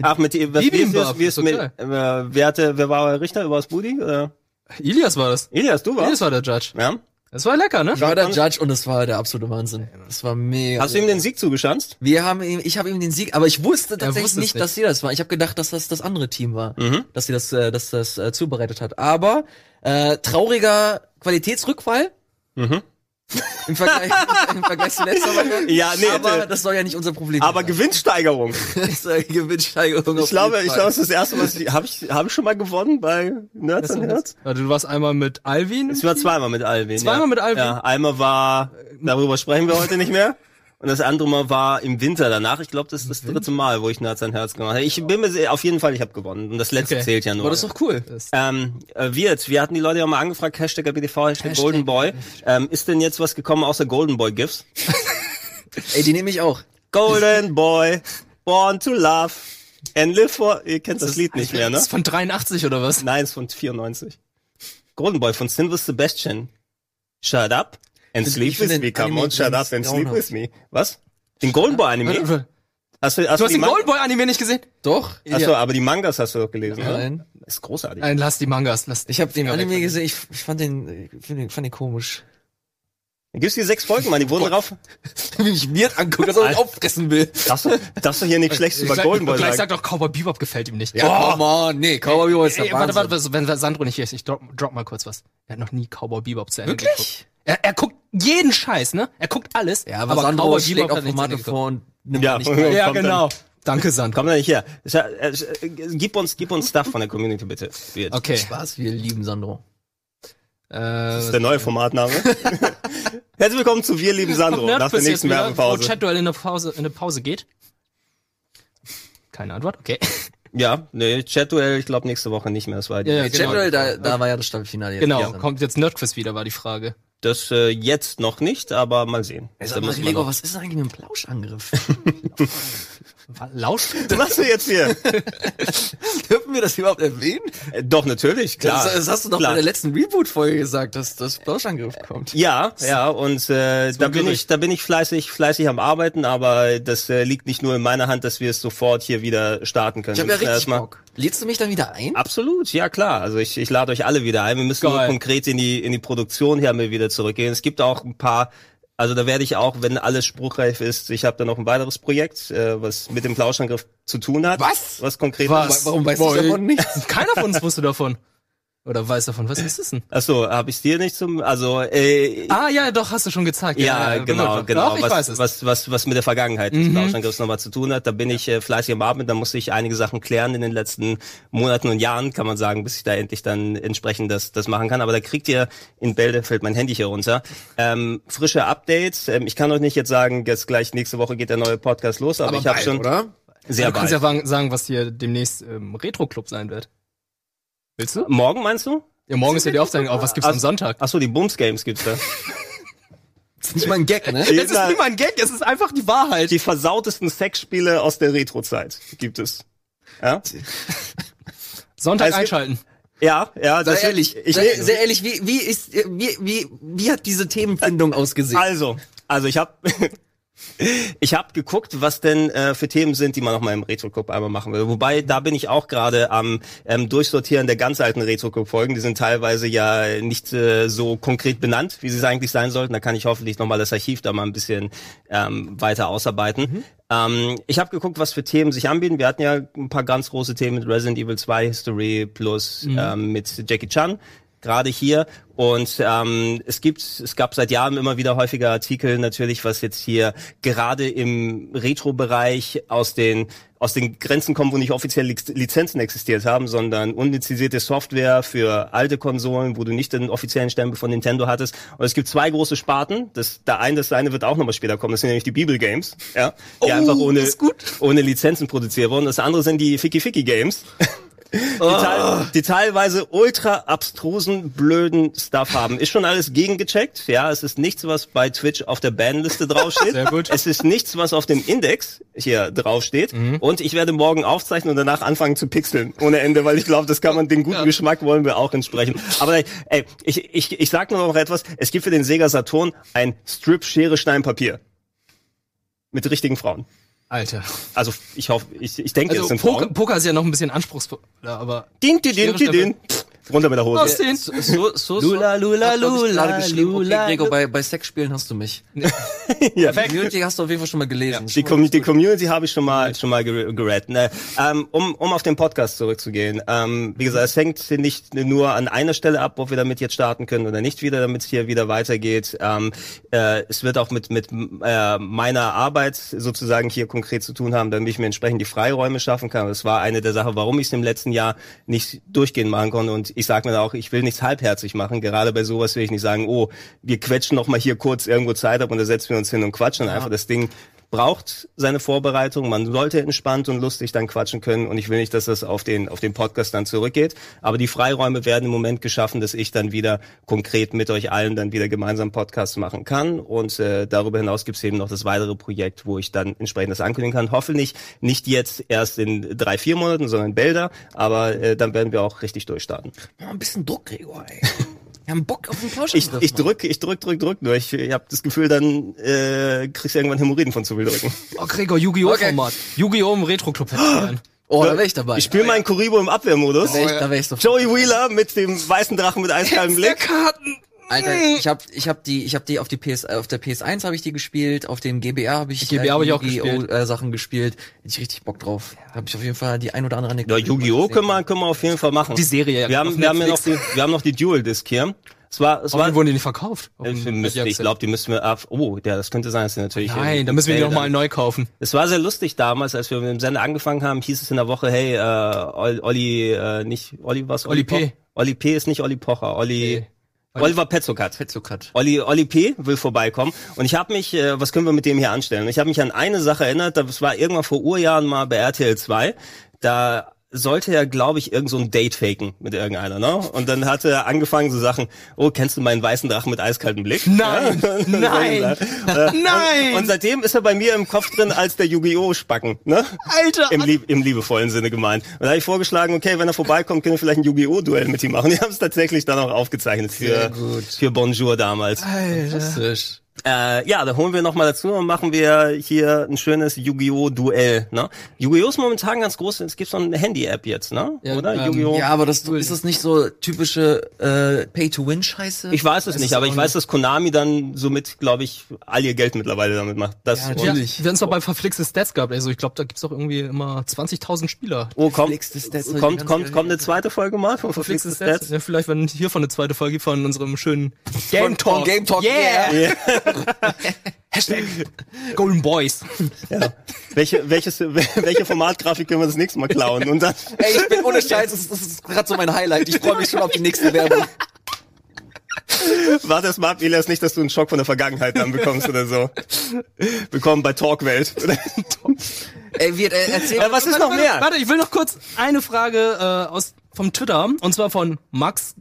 Ach, mit die, was, wie ist es, wie ist ist mit, okay. äh, wer hatte, wer war euer Richter über das Budi? Oder? Ilias war das. Elias, du Ilias warst? war der Judge. Ja. Das war lecker, ne? Ich war der Judge und es war der absolute Wahnsinn. Das war mega. Hast du ihm den Sieg zugeschanzt? Wir haben ihm, ich habe ihm den Sieg, aber ich wusste tatsächlich wusste es nicht, nicht. dass sie das war. Ich habe gedacht, dass das das andere Team war, Mhm. dass sie das, äh, dass das äh, zubereitet hat. Aber äh, trauriger Qualitätsrückfall Mhm. im Vergleich, im Vergleich zu letzter Woche. Ja, nee, aber äh, das soll ja nicht unser Problem Aber sein. Gewinnsteigerung. Das soll Gewinnsteigerung. Ich glaube, ich glaube, es ist das erste Mal, habe ich, habe ich schon mal gewonnen bei Nerds and Herz? Also du warst einmal mit Alvin. Es war zweimal mit Alvin. Zweimal ja. mit Alvin? Ja, einmal war, darüber sprechen wir heute nicht mehr. Und das andere Mal war im Winter danach. Ich glaube, das ist das dritte Mal, wo ich Nerds an Herz gemacht habe. Ich bin mir sehr, auf jeden Fall, ich habe gewonnen. Und das letzte Okay. zählt ja nur. Aber das ist doch cool. ähm, äh, wird, wir hatten die Leute ja mal angefragt, Hashtag BTV, Hashtag, Hashtag. Golden Boy. Ähm, ist denn jetzt was gekommen außer Golden Boy GIFs? Ey, die nehme ich auch. Golden Boy, born to love and live for, ihr kennt das, Lied nicht mehr, ne? Das ist von 83 oder was? Nein, ist von 94. Golden Boy von Sinvis Sebastian. Shut up and sleep with den me. Come on, shut up and sleep with me. Was? Den Golden Boy Anime? Du Hast du, hast hast du den die Man- Goldboy Anime nicht gesehen? Doch. Achso, aber die Mangas hast du doch gelesen, oder? Nein. Das ist großartig. Nein, lass die Mangas, lass Ich habe den Anime gesehen, ich, ich fand den, ich den, fand den komisch. Da gibt's die sechs Folgen, Mann, die wurden drauf. Wie mich Wirt anguckt, dass er mich auffressen will. Darfst du, darfst du hier nichts Schlechtes über Gleich- Golden Boy Gleich sagen? sagt doch Cowboy Bebop gefällt ihm nicht. Ja, come on, nee, Cowboy Bebop ist der Ey, warte, Wahnsinn. warte, warte, wenn Sandro nicht hier ist, ich drop, drop mal kurz was. Er hat noch nie Cowboy Bebop zu Ende Wirklich? geguckt. Er, er guckt jeden Scheiß, ne? Er guckt alles. Ja, aber, Sandro Cowboy schlägt Bebop auch Formate vor und nimmt Ja. ja. nicht. Ja, dann- genau. Danke, Sandro. Komm doch nicht her. Äh, äh, Gib uns, gib uns Stuff von der Community, bitte. Okay. Spaß, wir lieben Sandro. Äh, Das ist der neue Formatname. Herzlich willkommen zu Wir lieben Sandro, nach der nächsten Wo Werbepause. Chatduell in eine Pause, in eine Pause geht. Keine Antwort, okay. Ja, nee, Chatduell, ich glaube nächste Woche nicht mehr. Das war die Ja, ja, genau. Da, da war ja das Staffelfinale jetzt. Genau, gestern. kommt jetzt Nerdquiz wieder, war die Frage. Das äh, jetzt noch nicht, aber mal sehen. Gregor, noch- was ist eigentlich mit dem Plauschangriff? Lausch? Was machst du jetzt hier? Dürfen wir das überhaupt erwähnen? Äh, Doch, natürlich, klar. Das, das hast du doch Klar. bei der letzten Reboot-Folge gesagt, dass das Plauschangriff kommt. Ja, ja, und äh, da bin ich, da bin ich fleißig, fleißig am Arbeiten, aber das äh, liegt nicht nur in meiner Hand, dass wir es sofort hier wieder starten können. Ich habe ja müssen richtig erstmal- Bock. Lädst du mich dann wieder ein? Absolut, ja klar. Also ich, ich lade euch alle wieder ein. Wir müssen nur Geil. konkret in die in die Produktion hier mal wieder zurückgehen. Es gibt auch ein paar, also da werde ich auch, wenn alles spruchreif ist, ich habe da noch ein weiteres Projekt, äh, was mit dem Plauschangriff zu tun hat. Was? Was konkret Was? Warum weißt Boah, du davon nicht? Keiner von uns wusste davon. Oder weiß davon. Was ist das denn? Achso, habe ich dir nicht zum, also äh, Ah, ja, doch, hast du schon gezeigt. Ja, genau, doch, genau. Doch, ich was, weiß es. was, was, was mit der Vergangenheit des Mhm. Plauschangriffs nochmal zu tun hat. Da bin ich äh, fleißig am Abend, da musste ich einige Sachen klären in den letzten Monaten und Jahren, kann man sagen, bis ich da endlich dann entsprechend das, das machen kann. Aber da kriegt ihr in Bälde, fällt mein Handy hier runter, ähm, frische Updates. Ähm, ich kann euch nicht jetzt sagen, jetzt gleich nächste Woche geht der neue Podcast los, aber, ich habe schon oder? sehr du kannst ja sagen, was hier demnächst ähm, Retro-Club sein wird. Willst du? Morgen meinst du? Ja, morgen ist ja die Aufzeichnung. Auch was gibt's am Ach- Sonntag? Achso, die Booms Games gibt's da. Das ist nicht mal ein Gag, ne? Das ist nicht mal ein Gag, es ist einfach die Wahrheit. die versautesten Sexspiele aus der Retro-Zeit gibt es. Ja? Sonntag gibt- einschalten. Ja, ja, das ehrlich, Ich, sei, sehr ehrlich, wie, wie ist, wie, wie, wie hat diese Themenfindung ausgesehen? Also, also ich habe ich habe geguckt, was denn äh, für Themen sind, die man noch mal im Retro Club einmal machen will. Wobei da bin ich auch gerade am ähm, durchsortieren der ganz alten Retro Club Folgen. Die sind teilweise ja nicht äh, so konkret benannt, wie sie es eigentlich sein sollten. Da kann ich hoffentlich noch mal das Archiv da mal ein bisschen ähm, weiter ausarbeiten. Ähm, ich habe geguckt, was für Themen sich anbieten. Wir hatten ja ein paar ganz große Themen mit Resident Evil 2 History plus ähm, mit Jackie Chan gerade hier. Und ähm, es gibt, es gab seit Jahren immer wieder häufiger Artikel natürlich, was jetzt hier gerade im Retro-Bereich aus den aus den Grenzen kommen, wo nicht offiziell Liz- Lizenzen existiert haben, sondern unlizenzierte Software für alte Konsolen, wo du nicht den offiziellen Stempel von Nintendo hattest. Und es gibt zwei große Sparten. Das, der eine, das eine wird auch nochmal später kommen. Das sind nämlich die Bibel Games, ja, die Oh, einfach ohne ohne Lizenzen produziert wurden. Das andere sind die Ficky Ficky Games. die, teil, die teilweise ultra abstrusen, blöden Stuff haben. Ist schon alles gegengecheckt. Ja, es ist nichts, was bei Twitch auf der Banliste draufsteht. Sehr gut. Es ist nichts, was auf dem Index hier draufsteht. Und ich werde morgen aufzeichnen und danach anfangen zu pixeln ohne Ende, weil ich glaube, das kann man, den guten Geschmack wollen wir auch entsprechen. Aber ey, ich, ich, ich sag nur noch etwas. Es gibt für den Sega Saturn ein Strip Schere Stein Papier. Mit richtigen Frauen. Alter. Also ich hoffe, ich, ich denke, Also es sind Poker, Frauen. Poker ist ja noch ein bisschen anspruchsvoller, aber Din, din, din, din, Runter mit der Hose. Aus den- So, so, so, Lula, lula, lula, lula, okay, Gregor, bei, bei Sexspielen hast du mich. Ja. Community hast du auf jeden Fall schon mal gelesen. Die, Com die Community habe ich schon mal schon mal ger- gerettet. Ne? Ähm, um, um auf den Podcast zurückzugehen. Ähm, wie gesagt, es hängt nicht nur an einer Stelle ab, ob wir damit jetzt starten können oder nicht wieder, damit es hier wieder weitergeht. Ähm, äh, es wird auch mit mit äh, meiner Arbeit sozusagen hier konkret zu tun haben, damit ich mir entsprechend die Freiräume schaffen kann. Das war eine der Sachen, warum ich es im letzten Jahr nicht durchgehend machen konnte. Und ich sage mir auch, ich will nichts halbherzig machen. Gerade bei sowas will ich nicht sagen, oh, wir quetschen noch mal hier kurz irgendwo Zeit ab und da setzen wir uns hin und quatschen einfach das Ding braucht seine Vorbereitung. Man sollte entspannt und lustig dann quatschen können. Und ich will nicht, dass das auf den, auf den Podcast dann zurückgeht. Aber die Freiräume werden im Moment geschaffen, dass ich dann wieder konkret mit euch allen dann wieder gemeinsam Podcasts machen kann. Und äh, darüber hinaus gibt es eben noch das weitere Projekt, wo ich dann entsprechend das ankündigen kann. Hoffentlich nicht jetzt erst in drei, vier Monaten, sondern bälder. Aber äh, dann werden wir auch richtig durchstarten. Mal ein bisschen Druck, Gregor, ey. Wir haben Bock auf den Plausch. Ich, ich drück, ich drück, drück, drück nur. Ich, ich habe das Gefühl, dann äh, kriegst du irgendwann Hämorrhoiden von zu viel drücken. Oh, Gregor, Yu-Gi-Oh! Okay. Format. Yu-Gi-Oh! im Retro-Club hätte ich gern. Oh, da wäre ich dabei. Ich spiele meinen Kuribo im Abwehrmodus. da wär ich, da wär ich. Joey Wheeler mit dem weißen Drachen mit eiskaltem Blick. Karten! Alter, ich hab, ich hab die, ich hab die auf die PS, äh, auf der PS1 habe ich die gespielt, auf dem GBR habe ich, GBR hab ich auch gespielt. Äh, Sachen gespielt. Hätte ich richtig Bock drauf. Habe ich auf jeden Fall die ein oder andere Ja, Anekdote. Yu-Gi-Oh! können wir, können wir auf jeden Fall machen. Die Serie, ja, Wir haben, wir haben ja noch die, wir haben noch die Dual-Disc hier. Es war, es war, Warum wurden die nicht verkauft? Auf ich, müsste, ich glaube, die müssten wir ab, oh, ja, das könnte sein, dass die natürlich. Nein, da müssen wir die noch mal neu kaufen. Es war sehr lustig damals, als wir mit dem Sender angefangen haben, hieß es in der Woche, hey, äh, Ol- Olli, äh, nicht, Olli was? Olli P. Poch- Olli P. ist nicht Olli Pocher, Olli, Oliver Petzokat. Petzokat. Olli, Olli P. will vorbeikommen. Und ich habe mich, äh, was können wir mit dem hier anstellen? Ich habe mich an eine Sache erinnert, das war irgendwann vor Urjahren mal bei RTL 2. Da sollte er, glaube ich, irgend so ein Date faken mit irgendeiner, ne? Und dann hat er angefangen so Sachen, oh, kennst du meinen weißen Drachen mit eiskaltem Blick? Nein, Ja? nein, Äh, nein. Und, und seitdem ist er bei mir im Kopf drin als der Yu-Gi-Oh! Spacken, ne? Alter! Im, lieb, Im liebevollen Sinne gemeint. Und da habe ich vorgeschlagen, okay, wenn er vorbeikommt, können wir vielleicht ein Yu-Gi-Oh! Duell mit ihm machen. Die haben es tatsächlich dann auch aufgezeichnet Sehr für, gut. für Bonjour damals. Fantastisch. Äh, ja, da holen wir noch mal dazu und machen wir hier ein schönes Yu-Gi-Oh! Duell. Ne? Yu-Gi-Oh! ist momentan ganz groß. Es gibt so eine Handy-App jetzt, ne? Ja, Oder? ähm, Yu-Gi-Oh! Ja, aber das ist das nicht so typische äh, Pay-to-Win-Scheiße? Ich weiß es nicht, aber ich weiß, dass Konami dann somit, glaube ich, all ihr Geld mittlerweile damit macht. Das Ja, und- Ja, natürlich. wir haben es doch bei verflixte Stats gehabt. Also ich glaube, da gibt's doch irgendwie immer 20.000 Spieler. Oh, kommt, ich kommt, kommt, geil. kommt eine zweite Folge mal von Verflixte Verflixte Stats. Stats? Ja, vielleicht, wenn hiervon eine zweite Folge von unserem schönen Game Von- von Game Talk, yeah. Hashtag Golden Boys. Ja. Welche, welches, welche Formatgrafik können wir das nächste Mal klauen? Und dann, Ey, ich bin ohne Scheiß, das ist, das ist gerade so mein Highlight. Ich freue mich schon auf die nächste Werbung. warte es mal ab, Elias, nicht, dass du einen Schock von der Vergangenheit dann bekommst oder so. Willkommen bei Talkwelt. Ey, wir äh, erzählen. Was ist noch mehr? Warte, ich will noch kurz eine Frage äh, aus vom Twitter und zwar von Max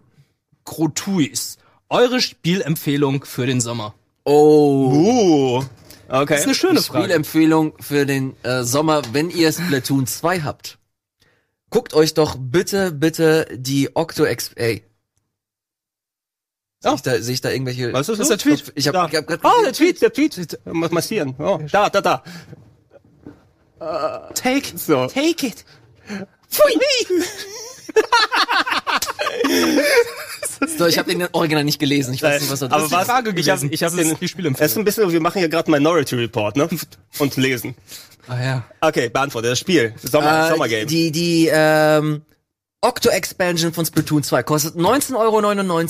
Grotuis. Eure Spielempfehlung für den Sommer. Oh. Uh. Okay. Das ist eine schöne Frage. Spielempfehlung für den äh, Sommer, wenn ihr Splatoon 2 habt. Guckt euch doch bitte, bitte die Octo X. Ey. Sehe Ja. ich, da, sehe ich da irgendwelche. Was ist Das ist der Tweet. Ich hab, Da. ich hab grad Oh, der Tweet, der Tweet. Muss massieren. Oh, da, da, da. Take, So. take it. Pfui. So, ich habe den Original nicht gelesen. Ich weiß nicht, was er Aber ist. was? Frage ich hab, gewesen. ich hab den, Spielempfehlung. Es ist ein bisschen, wir machen hier gerade Minority Report, ne? Und lesen. Ah ja. Okay, beantworte. Das Spiel. Sommer, Äh, Sommergame. Die, die, ähm, Octo Expansion von Splatoon 2 kostet 19,99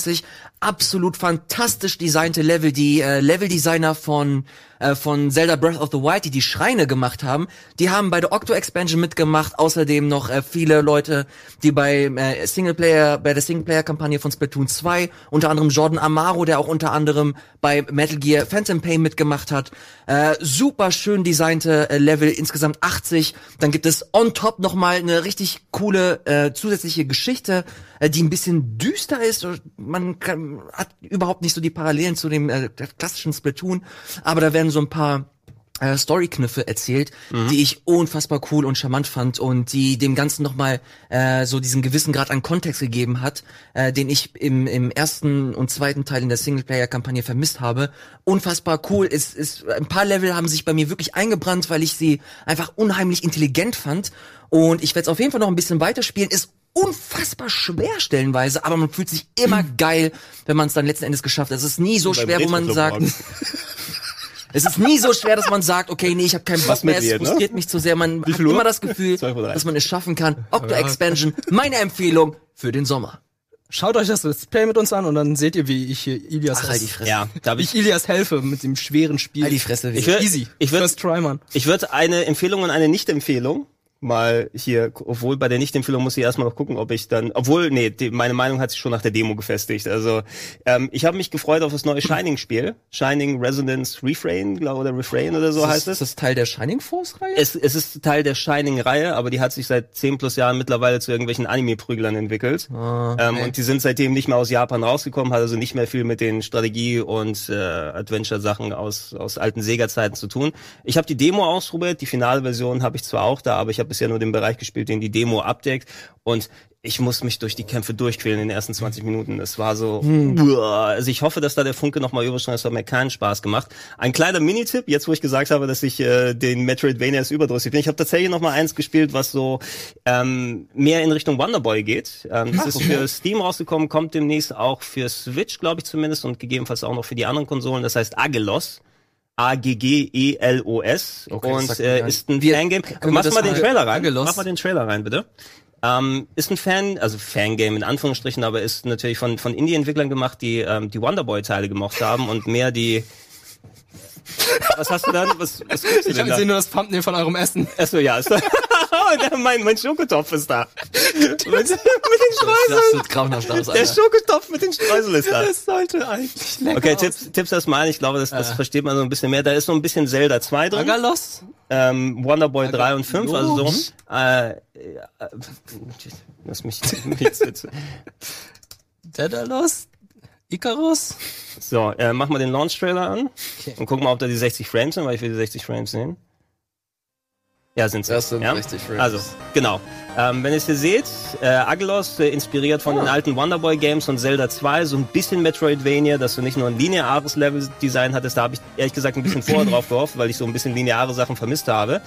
Euro. Absolut fantastisch designte Level. Die äh, Leveldesigner von äh, von Zelda Breath of the Wild, die die Schreine gemacht haben, die haben bei der Octo Expansion mitgemacht. Außerdem noch äh, viele Leute, die bei äh, Singleplayer bei der Singleplayer Kampagne von Splatoon 2, unter anderem Jordan Amaro, der auch unter anderem bei Metal Gear Phantom Pain mitgemacht hat. Äh, super schön designte äh, Level, insgesamt 80. Dann gibt es on top noch mal eine richtig coole äh, zusätzliche Geschichte, die ein bisschen düster ist. Man kann, hat überhaupt nicht so die Parallelen zu dem äh, klassischen Splatoon, aber da werden so ein paar äh, Story-Kniffe erzählt, mhm. die ich unfassbar cool und charmant fand und die dem Ganzen nochmal äh, so diesen gewissen Grad an Kontext gegeben hat, äh, den ich im, im ersten und zweiten Teil in der Singleplayer-Kampagne vermisst habe. Unfassbar cool. Es, es, ein paar Level haben sich bei mir wirklich eingebrannt, weil ich sie einfach unheimlich intelligent fand. Und ich werde es auf jeden Fall noch ein bisschen weiterspielen. Ist unfassbar schwer stellenweise, aber man fühlt sich immer geil, wenn man es dann letzten Endes geschafft hat. Es ist nie so schwer, wo man sagt, es ist nie so schwer, dass man sagt, okay, nee, ich habe keinen Bock mehr, es ne? frustriert ne? mich zu sehr. Man hat immer das Gefühl, dass man es schaffen kann. Octo Expansion, meine Empfehlung für den Sommer. Schaut euch das Let's Play mit uns an und dann seht ihr, wie ich hier Ilias, Ach, halt die Fresse. Ja, da wie ich Ilias helfe mit dem schweren Spiel. Halt die Fresse. Ich würd, Easy. Ich würde ich würde eine Empfehlung und eine Nicht-Empfehlung mal hier, obwohl bei der Nicht-Empfehlung muss ich erstmal noch gucken, ob ich dann, obwohl, nee, die, meine Meinung hat sich schon nach der Demo gefestigt. Also ähm, ich habe mich gefreut auf das neue Shining-Spiel. Shining Resonance Refrain, glaube oder Refrain oder so ist, heißt es. Ist das Teil der Shining Force-Reihe? Es, es ist Teil der Shining-Reihe, aber die hat sich seit zehn plus Jahren mittlerweile zu irgendwelchen Anime-Prüglern entwickelt. Oh, okay. ähm, und die sind seitdem nicht mehr aus Japan rausgekommen, hat also nicht mehr viel mit den Strategie- und äh, Adventure-Sachen aus, aus alten Sega-Zeiten zu tun. Ich habe die Demo ausprobiert, die finale Version habe ich zwar auch da, aber ich habe bisher nur den Bereich gespielt, den die Demo abdeckt. Und ich muss mich durch die Kämpfe durchquälen in den ersten 20 Minuten. Es war so, hm. also ich hoffe, dass da der Funke nochmal überschreitet. Es hat mir keinen Spaß gemacht. Ein kleiner Minitipp, jetzt wo ich gesagt habe, dass ich äh, den Metroidvanias überdrüssig bin. Ich habe tatsächlich noch mal eins gespielt, was so ähm, mehr in Richtung Wonderboy geht. Ähm, das Ach, ist für Steam rausgekommen, kommt demnächst auch für Switch, glaube ich zumindest, und gegebenenfalls auch noch für die anderen Konsolen. Das heißt Agelos. A-G-G-E-L-O-S okay, und äh, ist ein Fangame. Mach mal den Trailer rein. Angelost. Mach mal den Trailer rein, bitte. Ähm, ist ein Fan, also Fangame in Anführungsstrichen, aber ist natürlich von, von Indie-Entwicklern gemacht, die ähm, die Wonderboy-Teile gemocht haben und mehr die was hast du dann? Was, was du ich sehe nur das Thumbnail von eurem Essen. Achso, ja. Ist oh, mein, mein Schokotopf ist da. mit, mit den Streuseln. Das aus, Der Schokotopf mit den Streuseln ist da. Das sollte eigentlich lecker Okay, Tipps, Tipps erstmal. Ich glaube, das, das äh. versteht man so ein bisschen mehr. Da ist so ein bisschen Zelda 2 drin. Agalos? Ähm, Wonderboy Aga 3 und 5, also so. Äh, äh, lass mich. Daedalus? Icarus? So, äh, mach mal den Launch-Trailer an okay. und guck mal, ob da die 60 Frames sind, weil ich will die 60 Frames sehen. Ja, sind sie. Das sind ja? 60 Frames. Also, genau. Ähm, wenn ihr es hier seht, äh, Agelos, äh, inspiriert von oh. den alten Wonderboy Games und Zelda 2, so ein bisschen Metroidvania, dass du nicht nur ein lineares Level-Design hattest, da habe ich ehrlich gesagt ein bisschen vorher drauf gehofft, weil ich so ein bisschen lineare Sachen vermisst habe.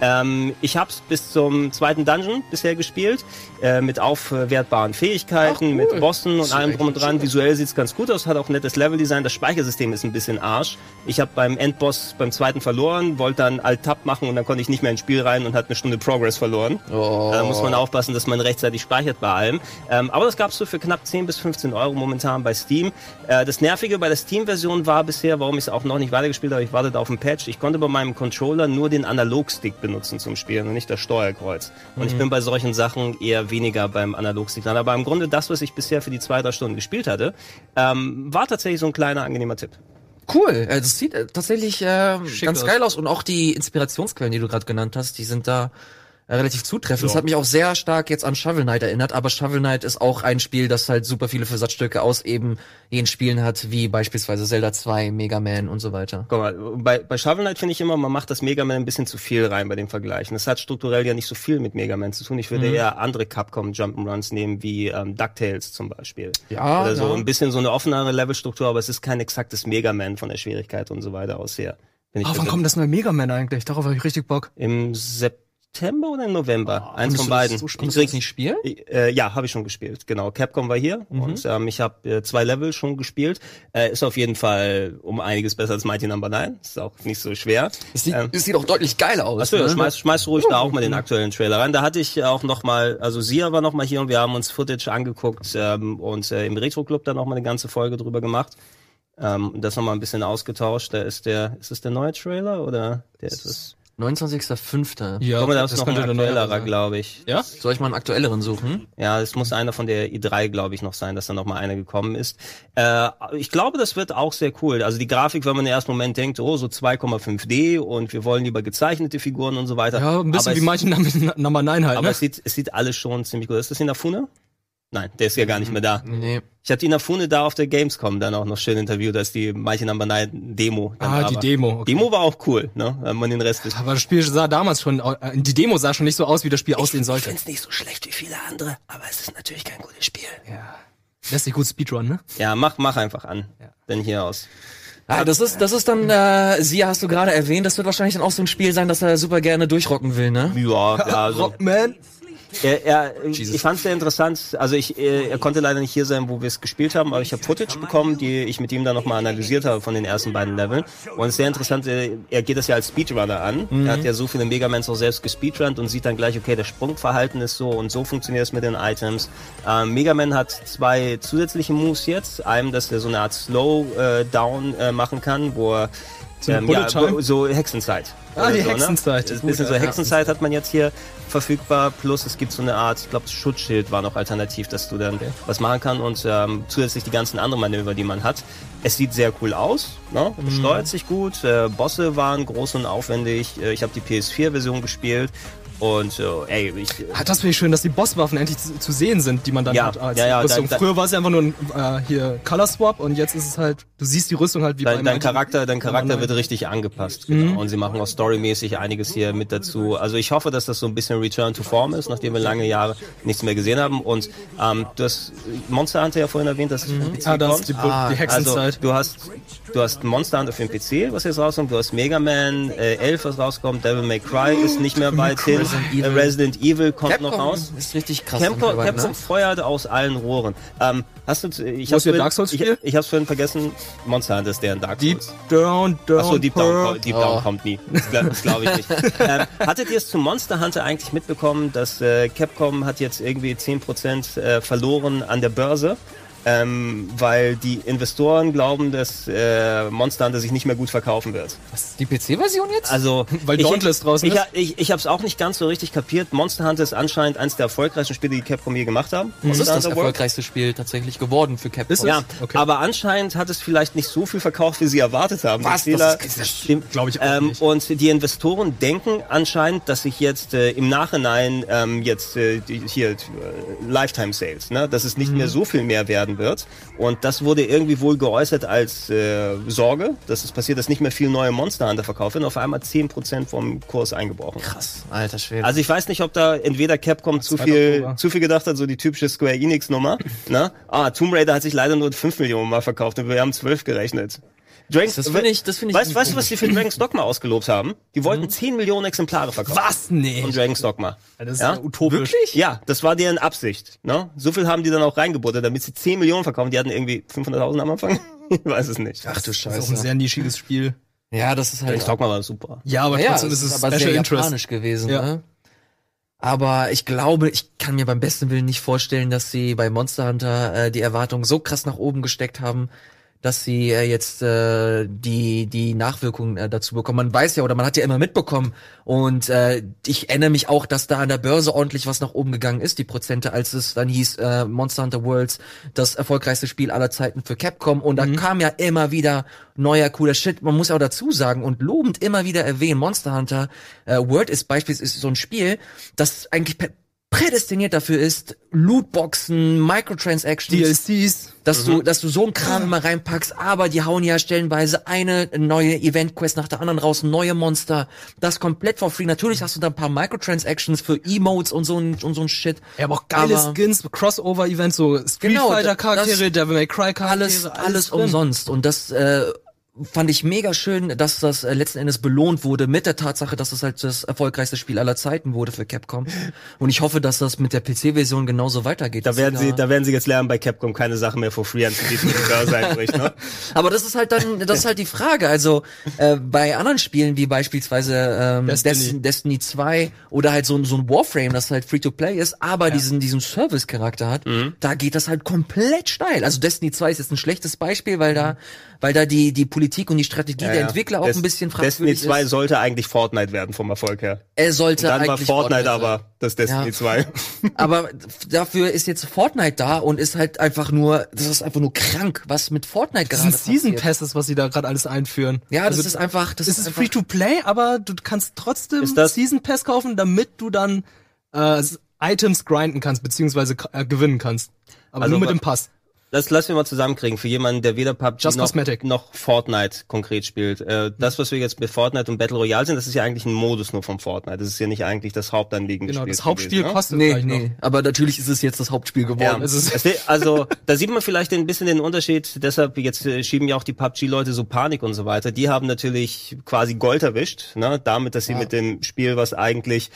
Ähm, ich habe es bis zum zweiten Dungeon bisher gespielt, äh, mit aufwertbaren Fähigkeiten, cool. mit Bossen und allem drum und dran. Visuell sieht's ganz gut aus, hat auch ein nettes Leveldesign. Das Speichersystem ist ein bisschen Arsch. Ich habe beim Endboss beim zweiten verloren, wollte dann Alt-Tab machen und dann konnte ich nicht mehr ins Spiel rein und hat eine Stunde Progress verloren. Oh. Da muss man aufpassen, dass man rechtzeitig speichert bei allem. Ähm, aber das gab's so für knapp 10 bis 15 Euro momentan bei Steam. Äh, das Nervige bei der Steam-Version war bisher, warum ich es auch noch nicht weitergespielt habe, ich wartete auf ein Patch. Ich konnte bei meinem Controller nur den Analogstick benutzen zum Spielen und nicht das Steuerkreuz. Und mhm. ich bin bei solchen Sachen eher weniger beim Analogsignal. Aber im Grunde das, was ich bisher für die zwei, drei Stunden gespielt hatte, ähm, war tatsächlich so ein kleiner, angenehmer Tipp. Cool, äh, das sieht äh, tatsächlich äh, ganz aus. geil aus und auch die Inspirationsquellen, die du gerade genannt hast, die sind da relativ zutreffend. So. Das hat mich auch sehr stark jetzt an Shovel Knight erinnert, aber Shovel Knight ist auch ein Spiel, das halt super viele Versatzstücke aus eben jenen Spielen hat, wie beispielsweise Zelda 2, Mega Man und so weiter. Guck mal, bei, bei Shovel Knight finde ich immer, man macht das Mega Man ein bisschen zu viel rein bei dem Vergleichen. Das hat strukturell ja nicht so viel mit Mega Man zu tun. Ich würde mhm. eher andere Capcom Jump'n'Runs nehmen, wie ähm, DuckTales zum Beispiel. Ja. Oder so ja. ein bisschen so eine offenere Levelstruktur, aber es ist kein exaktes Mega Man von der Schwierigkeit und so weiter aus her. Oh, wann kommt das neue Mega Man eigentlich? Darauf habe ich richtig Bock. Im September September oder im November. Eins das von beiden. so Ich krieg- nicht spielen? Äh, ja, habe ich schon gespielt, genau. Capcom war hier und ähm, ich habe äh, zwei Level schon gespielt. Äh, ist auf jeden Fall um einiges besser als Mighty Number 9. Ist auch nicht so schwer. Es sieht, Ähm, es sieht auch deutlich geiler aus. Achso, ne? schmeiß, schmeiß ruhig da auch mal den aktuellen Trailer rein. Da hatte ich auch noch mal, also Sia war noch mal hier und wir haben uns Footage angeguckt ähm, und äh, im Retro Club dann noch mal eine ganze Folge drüber gemacht. Ähm, und das noch mal ein bisschen ausgetauscht. Da ist der, ist es der neue Trailer oder der ist es? 29.05. Ja, Guck mal, da ist noch ein der aktuellerer, sein. glaube ich. Ja? Soll ich mal einen aktuelleren suchen? Ja, es muss einer von der i3, glaube ich, noch sein, dass da noch mal einer gekommen ist. Äh, ich glaube, das wird auch sehr cool. Also die Grafik, wenn man im ersten Moment denkt, oh, so 2,5D und wir wollen lieber gezeichnete Figuren und so weiter. Ja, ein bisschen Aber wie manche Number, Number 9 halt, Aber ne? es sieht, es sieht alles schon ziemlich gut. Ist das Inafune? Nein, der ist ja gar nicht mehr da. Nee. Ich hatte Inafune da auf der Gamescom dann auch noch schön interviewt, als die Mighty Number 9 Demo. dann Ah, da die war. Demo, okay. Demo war auch cool, ne? Wenn man den Rest nicht. Aber das Spiel sah damals schon, äh, die Demo sah schon nicht so aus, wie das Spiel aussehen Ich sollte. find's nicht so schlecht wie viele andere, aber es ist natürlich kein gutes Spiel. Ja. Lässt sich gut Speedrun, ne? Ja, mach, mach einfach an. Denn hier aus. Ah, das ist, das ist dann, äh, Sie hast du gerade erwähnt, das wird wahrscheinlich dann auch so ein Spiel sein, das er super gerne durchrocken will, ne? Ja, ja, also. Rockman. Er, er, ich fand es sehr interessant. Also ich, äh, er konnte leider nicht hier sein, wo wir es gespielt haben, aber ich habe Footage bekommen, die ich mit ihm dann nochmal analysiert habe von den ersten beiden Leveln. Und es ist sehr interessant, äh, er geht das ja als Speedrunner an. Er hat ja so viele Megamans auch selbst gespeedrunnt und sieht dann gleich, okay, das Sprungverhalten ist so und so funktioniert es mit den Items. Ähm, Megaman hat zwei zusätzliche Moves jetzt. Einem, dass er so eine Art Slow-Down äh, machen kann, wo er So eine Bullet wo- Time? so Hexenzeit. Ah, die so, ne? Hexenzeit. Ist ein bisschen so ja. Hexenzeit hat man jetzt hier verfügbar. Plus es gibt so eine Art, ich glaube, Schutzschild war noch alternativ, dass du dann was machen kannst und ähm, zusätzlich die ganzen anderen Manöver, die man hat. Es sieht sehr cool aus, ne? Mhm. steuert sich gut. Äh, Bosse waren groß und aufwendig. Äh, ich habe die PS4-Version gespielt und äh, ey, ich, Ah, das finde ich schön, dass die Bosswaffen endlich zu, zu sehen sind, die man dann Ja, hat als ja, ja, Rüstung. da- Früher war es ja einfach nur ein äh, hier Color Swap und jetzt ist es halt, du siehst die Rüstung halt wie dein, dein Charakter, dein Charakter wird richtig angepasst. Genau. Und sie machen auch storymäßig einiges hier mit dazu. Also ich hoffe, dass das so ein bisschen Return to Form ist, nachdem wir lange Jahre nichts mehr gesehen haben. Und ähm, du hast Monster Hunter ja vorhin erwähnt, dass den PC Ah, das kommt. ist die, Ah, die Hexenzeit. Also du hast du hast Monster Hunter für den PC, was jetzt rauskommt, du hast Mega Man äh, 11, was rauskommt, Devil May Cry ist nicht mehr weit hin, Resident Äh, Evil. Resident Evil kommt Capcom noch raus. ist richtig krass. Capcom, mittlerweile, Capcom ne? feuert aus allen Rohren. Ähm, hast du, ich ist Ihr vorhin- Dark Souls ich, Spiel? ich hab's vorhin vergessen, Monster Hunter ist der in Dark Deep Souls. Down, Down, Achso, Deep Down, Deep Down Oh. kommt nie. Das, gla- das glaube ich nicht. ähm, hattet ihr es zu Monster Hunter eigentlich mitbekommen, dass äh, Capcom hat jetzt irgendwie 10% äh, verloren an der Börse? Ähm, weil die Investoren glauben, dass äh, Monster Hunter sich nicht mehr gut verkaufen wird. Was, die PC-Version jetzt? Also Weil ich, Dauntless draußen ich, ist? Ich, ich habe es auch nicht ganz so richtig kapiert. Monster Hunter ist anscheinend eines der erfolgreichsten Spiele, die Capcom je gemacht haben. das ist das World. erfolgreichste Spiel tatsächlich geworden für Capcom. Ist es? Ja, Okay. aber anscheinend hat es vielleicht nicht so viel verkauft, wie sie erwartet haben. Was? Die Fehler- Das ist- dem- glaub ich auch ähm, nicht. Und die Investoren denken anscheinend, dass sich jetzt äh, im Nachhinein ähm, jetzt äh, die, hier äh, Lifetime Sales, ne, dass es nicht Mhm. mehr so viel mehr werden wird. Und das wurde irgendwie wohl geäußert als äh, Sorge, dass es passiert, dass nicht mehr viel neue Monster Hunter verkauft werden. Auf einmal 10% vom Kurs eingebrochen. Krass, alter Schwede. Also ich weiß nicht, ob da entweder Capcom zu 2. viel, Oktober. zu viel gedacht hat, so die typische Square Enix Nummer. ne? Ah, Tomb Raider hat sich leider nur 5 Millionen Mal verkauft und wir haben 12 gerechnet. Dragon's, Das finde ich- das finde ich Weißt, weißt du, was die für Dragon's Dogma ausgelobt haben? Die wollten 10 Millionen Exemplare verkaufen. Was? Nee. Von Dragon's Dogma. Das ist Ja? ja utopisch. Ja, das war deren Absicht. Ne? So viel haben die dann auch reingebuttert, damit sie 10 Millionen verkaufen. Die hatten irgendwie 500.000 am Anfang. ich weiß es nicht. Ach du Das ist auch ein sehr nischiges Spiel. Ja, das ist halt. Dragon's Dogma war super. Ja, aber ja, trotzdem es ist es aber Special sehr Interest. japanisch gewesen. Ja. Ne? Aber ich glaube, ich kann mir beim besten Willen nicht vorstellen, dass sie bei Monster Hunter äh, die Erwartungen so krass nach oben gesteckt haben, dass sie äh, jetzt äh, die die Nachwirkungen äh, dazu bekommen. Man weiß ja oder man hat ja immer mitbekommen und äh, ich erinnere mich auch, dass da an der Börse ordentlich was nach oben gegangen ist, die Prozente, als es dann hieß äh, Monster Hunter Worlds das erfolgreichste Spiel aller Zeiten für Capcom und da kam ja immer wieder neuer cooler Shit. Man muss auch dazu sagen und lobend immer wieder erwähnen, Monster Hunter äh, World ist beispielsweise so ein Spiel, das eigentlich pä- prädestiniert dafür ist, Lootboxen, Microtransactions, DLCs. dass du, dass du so einen Kram immer reinpackst, aber die hauen ja stellenweise eine neue Event-Quest nach der anderen raus, neue Monster, das komplett for free. Natürlich hast du da ein paar Microtransactions für Emotes und so ein, und so ein Shit. Ja, aber auch geile Aber- Skins, Crossover-Events, so Street Genau, Fighter Charaktere, das- Devil May Cry Charaktere. alles, alles drin. umsonst. Und das äh, fand ich mega schön, dass das äh, letzten Endes belohnt wurde mit der Tatsache, dass es halt das erfolgreichste Spiel aller Zeiten wurde für Capcom. Und ich hoffe, dass das mit der PC-Version genauso weitergeht. Da werden sie, da werden sie jetzt lernen, bei Capcom keine Sache mehr for free anzubieten, die ne? Aber das ist halt dann, das ist halt die Frage. Also äh, bei anderen Spielen wie beispielsweise ähm, Destiny. Destiny. Destiny 2 oder halt so, ein- so ein Warframe, das halt Free-to-Play ist, aber diesen diesen Service-Charakter hat, da geht das halt komplett steil. Also Destiny 2 ist jetzt ein schlechtes Beispiel, weil da, weil da die die Politik und die Strategie Ja, der ja. Entwickler auch Des- ein bisschen Destiny fragwürdig 2 ist. sollte eigentlich Fortnite werden vom Erfolg her. Er sollte Dann war eigentlich Fortnite, sein. aber das Destiny Ja. 2. Aber dafür ist jetzt Fortnite da und ist halt einfach nur, das ist einfach nur krank, was mit Fortnite Das gerade sind Season. Passes, was sie da gerade alles einführen. Ja, das Also, ist einfach, das ist ist free to play, aber du kannst trotzdem Ist das- Season Pass kaufen, damit du dann äh, Items grinden kannst, beziehungsweise äh, gewinnen kannst. Aber Also nur mit dem Pass. Das lassen wir mal zusammenkriegen für jemanden, der weder PUBG Just noch, Cosmetic. noch Fortnite konkret spielt. Äh, das, was wir jetzt mit Fortnite und Battle Royale sind, das ist ja eigentlich ein Modus nur vom Fortnite. Das ist ja nicht eigentlich das Hauptanliegen des Genau, Spiels das Hauptspiel gewesen, ne? kostet nee, gleich noch. nee, aber natürlich ist es jetzt das Hauptspiel Ja, geworden. wird- also da sieht man vielleicht ein bisschen den Unterschied. Deshalb jetzt äh, schieben ja auch die PUBG-Leute so Panik und so weiter. Die haben natürlich quasi Gold erwischt, ne? damit, dass sie mit dem Spiel, was eigentlich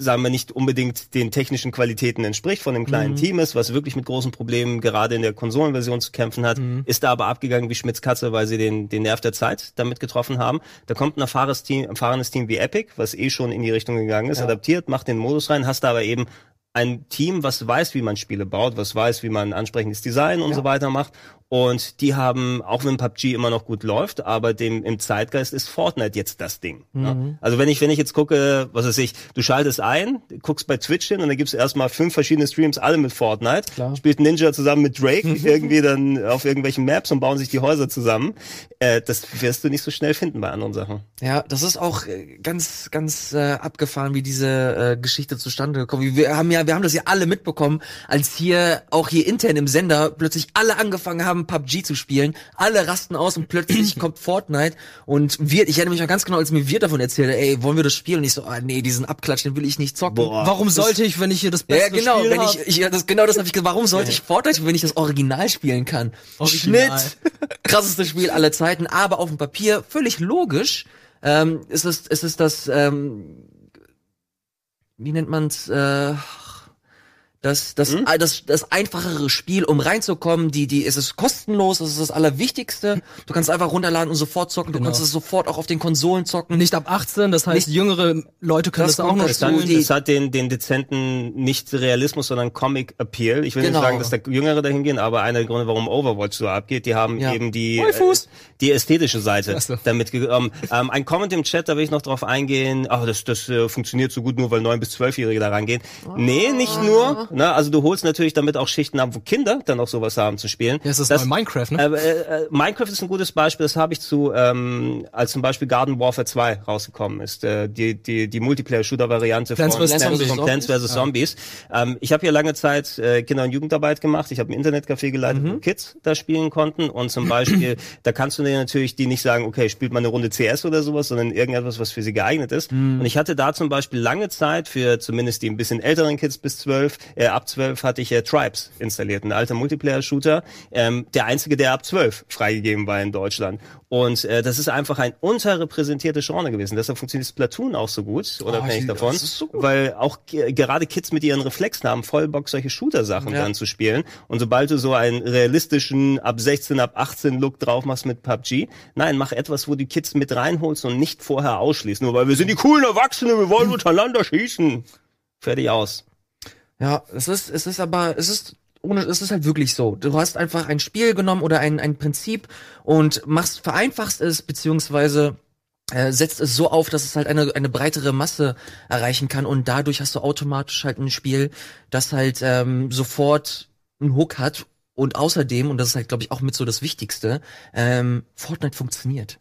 sagen wir nicht unbedingt den technischen Qualitäten entspricht von dem kleinen Team ist, was wirklich mit großen Problemen gerade in der Konsolenversion zu kämpfen hat, ist da aber abgegangen wie Schmitz Katze, weil sie den, den Nerv der Zeit damit getroffen haben. Da kommt ein erfahrenes Team, erfahrenes Team wie Epic, was eh schon in die Richtung gegangen ist, adaptiert, macht den Modus rein, hast da aber eben ein Team, was weiß, wie man Spiele baut, was weiß, wie man ein ansprechendes Design und so weiter macht. Und die haben, auch wenn PUBG immer noch gut läuft, aber dem im Zeitgeist ist Fortnite jetzt das Ding. Ne? Also wenn ich, wenn ich jetzt gucke, was weiß ich, du schaltest ein, guckst bei Twitch hin und dann gibt's erstmal fünf verschiedene Streams, alle mit Fortnite. Klar. Spielt Ninja zusammen mit Drake irgendwie dann auf irgendwelchen Maps und bauen sich die Häuser zusammen. Äh, das wirst du nicht so schnell finden bei anderen Sachen. Ja, das ist auch äh, ganz, ganz äh, abgefahren, wie diese äh, Geschichte zustande gekommen. ist. Wir haben ja, wir haben das ja alle mitbekommen, als hier auch hier intern im Sender plötzlich alle angefangen haben, PUBG zu spielen. Alle rasten aus und plötzlich kommt Fortnite und wird, ich erinnere mich noch ganz genau, als mir Wirt davon erzählte, ey, wollen wir das spielen? Und ich so, ah nee, diesen Abklatsch, den will ich nicht zocken. Boah. Warum sollte ich, wenn ich hier das Ja, beste genau, Spiel wenn hab? ich, ich ja, das, genau das habe ich gesagt. Warum sollte ich Fortnite, wenn ich das Original spielen kann? Original. Schnitt, krassestes Spiel aller Zeiten, aber auf dem Papier völlig logisch. Ähm, ist es, ist es das, ähm, wie nennt man's, äh, das, das, Hm? das, das einfachere Spiel, um reinzukommen, die, die, es ist kostenlos, es ist das Allerwichtigste. Du kannst einfach runterladen und sofort zocken. Du Genau. kannst es sofort auch auf den Konsolen zocken. nicht ab 18, das heißt, Nicht- jüngere Leute können Das das, auch noch spielen. es hat den, den dezenten, nicht Realismus, sondern Comic-Appeal. Ich will Genau. nicht sagen, dass da Jüngere dahin gehen, aber einer der Gründe, warum Overwatch so abgeht, die haben Ja. eben die, äh, die ästhetische Seite so. damit gekommen. Ähm, ein Comment im Chat, da will ich noch drauf eingehen, ach, das, das äh, funktioniert so gut nur, weil 9- bis 12-Jährige da rangehen. Nee, nicht nur. Ne? Also du holst natürlich damit auch Schichten ab, wo Kinder dann auch sowas haben zu spielen. Ja, ist das neue Minecraft, ne? Äh, äh, Minecraft ist ein gutes Beispiel, das habe ich zu, ähm, als zum Beispiel Garden Warfare 2 rausgekommen ist, äh, die, die, die Multiplayer-Shooter-Variante von Plants vs. Zombies. Zombies. Ähm, ich habe hier lange Zeit äh, Kinder- und Jugendarbeit gemacht, ich habe ein Internetcafé geleitet, wo Kids da spielen konnten und zum Beispiel, da kannst du dir natürlich die nicht sagen, okay, spielt mal eine Runde CS oder sowas, sondern irgendetwas, was für sie geeignet ist. Und ich hatte da zum Beispiel lange Zeit für zumindest die ein bisschen älteren Kids bis 12, äh, ab 12 hatte ich äh, Tribes installiert, ein alter Multiplayer-Shooter, ähm, der einzige, der ab 12 freigegeben war in Deutschland. Und äh, das ist einfach ein unterrepräsentiertes Genre gewesen. Deshalb funktioniert Splatoon auch so gut, unabhängig ich- davon, das ist so gut. weil auch ge- gerade Kids mit ihren Reflexen haben voll Bock, solche Shooter-Sachen Ja. dann zu spielen. Und sobald du so einen realistischen ab 16, ab 18 Look drauf machst mit PUBG, nein, mach etwas, wo die Kids mit reinholst und nicht vorher ausschließt, nur weil wir sind die coolen Erwachsenen, wir wollen untereinander schießen. Fertig aus. Ja, es ist, es ist aber, es ist ohne, es ist halt wirklich so. Du hast einfach ein Spiel genommen oder ein, ein Prinzip und machst, vereinfachst es, beziehungsweise äh, setzt es so auf, dass es halt eine, eine breitere Masse erreichen kann und dadurch hast du automatisch halt ein Spiel, das halt ähm, sofort einen Hook hat und außerdem, und das ist halt, glaube ich, auch mit so das Wichtigste, ähm, Fortnite funktioniert.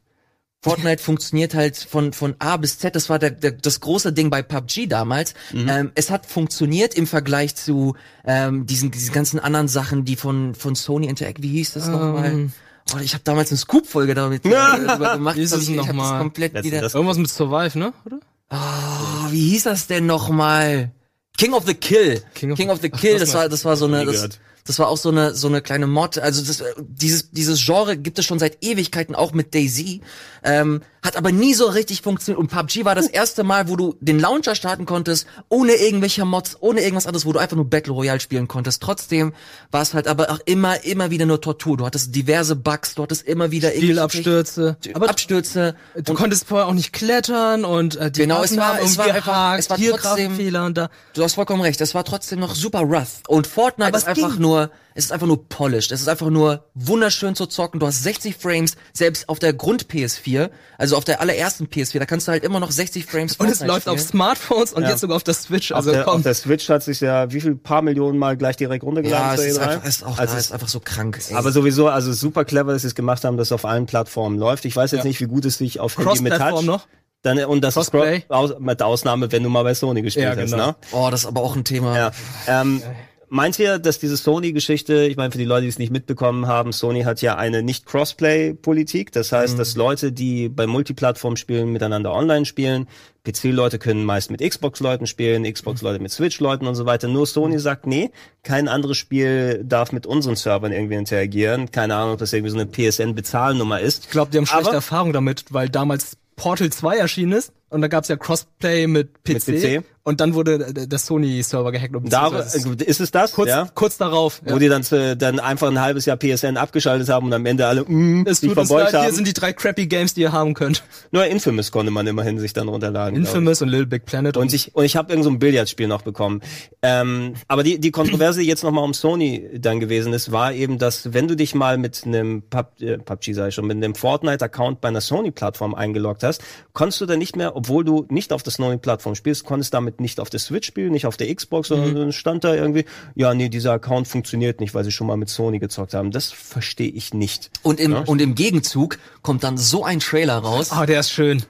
Fortnite funktioniert halt von, von A bis Z. Das war der, der, das große Ding bei PUBG damals. Ähm, es hat funktioniert im Vergleich zu ähm, diesen, diesen ganzen anderen Sachen, die von, von Sony Interact, wie hieß das nochmal? Oh, ich habe damals eine Scoop-Folge damit äh, gemacht. Wie ist Das nochmal? komplett Das- wieder. das- Irgendwas mit Survive, ne? Oder? Oh, wie hieß das denn nochmal? King of the Kill. King King of- of, the Ach, Kill, das das war- das war so eine, das. Das war auch so eine so eine kleine Mod. Also das, äh, dieses dieses Genre gibt es schon seit Ewigkeiten auch mit Daisy, ähm, hat aber nie so richtig funktioniert. Und PUBG war das erste Mal, wo du den Launcher starten konntest, ohne irgendwelche Mods, ohne irgendwas anderes, wo du einfach nur Battle Royale spielen konntest. Trotzdem war es halt aber auch immer immer wieder nur Tortur. Du hattest diverse Bugs, du hattest immer wieder Spielabstürze. aber Abstürze. Du konntest vorher auch nicht klettern und äh, die Genau, es war- es war einfach- es war trotzdem- Grafikfehler und da. Du hast vollkommen recht. Es war trotzdem noch super rough. Und Fortnite Aber ist einfach ging. Nur, es ist einfach nur polished. Es ist einfach nur wunderschön zu zocken. Du hast 60 Frames, selbst auf der Grund PS4, also auf der allerersten PS4, da kannst du halt immer noch 60 Frames Und es läuft auf spielen. Smartphones und Ja. jetzt sogar auf der Switch. Auf, Also der, komm. auf der Switch hat sich ja wie viel paar Millionen Mal gleich direkt runtergeladen Ja, es ist E3? einfach, ist auch Also da, es- ist einfach so krank. Ey. aber sowieso, also super clever, dass sie es gemacht haben, dass es auf allen Plattformen läuft. Ich weiß jetzt Ja. nicht, wie gut es sich auf Handy mit Touch noch? Dann, und das ist Crossplay? aus, mit Ausnahme, wenn du mal bei Sony gespielt Ja, hast, genau. ne? oh, das ist aber auch ein Thema. Ja. Ähm, meint ihr, dass diese Sony-Geschichte, ich meine, für die Leute, die es nicht mitbekommen haben, Sony hat ja eine Nicht-Crossplay-Politik. Das heißt, dass Leute, die bei Multiplattform-Spielen miteinander online spielen, PC-Leute können meist mit Xbox-Leuten spielen, Xbox-Leute mit Switch-Leuten und so weiter. Nur Sony sagt, nee, kein anderes Spiel darf mit unseren Servern irgendwie interagieren. Keine Ahnung, ob das irgendwie so eine PSN-Bezahlnummer ist. Ich glaube, die haben schlechte Erfahrung damit, weil damals Portal 2 erschienen ist und da gab's ja Crossplay mit PC, PC. und dann wurde der der Sony-Server gehackt. Und Da, ist es das? kurz, ja? kurz darauf. Wo die dann, äh, dann einfach ein halbes Jahr PSN abgeschaltet haben und am Ende alle mm, es sich verbeugt leid, hier haben. sind die drei crappy Games, die ihr haben könnt. Nur Infamous konnte man immerhin sich dann runterladen. Infamous und Little Big Planet. Und ich, und ich habe irgend so ein Billardspiel noch bekommen. Ähm, aber die, die Kontroverse, die jetzt nochmal um Sony dann gewesen ist, war eben, dass wenn du dich mal mit einem Pub, äh, PUBG, sag ich schon, mit einem Fortnite-Account bei einer Sony-Plattform eingeloggt hast, konntest du dann nicht mehr, obwohl du nicht auf der Sony-Plattform spielst, konntest damit nicht auf der Switch spielen, nicht auf der Xbox, sondern dann stand da irgendwie, ja, nee, dieser Account funktioniert nicht, weil sie schon mal mit Sony gezockt haben. Das verstehe ich nicht. Und im, und im Gegenzug kommt dann so ein Trailer raus, Ah, der ist schön.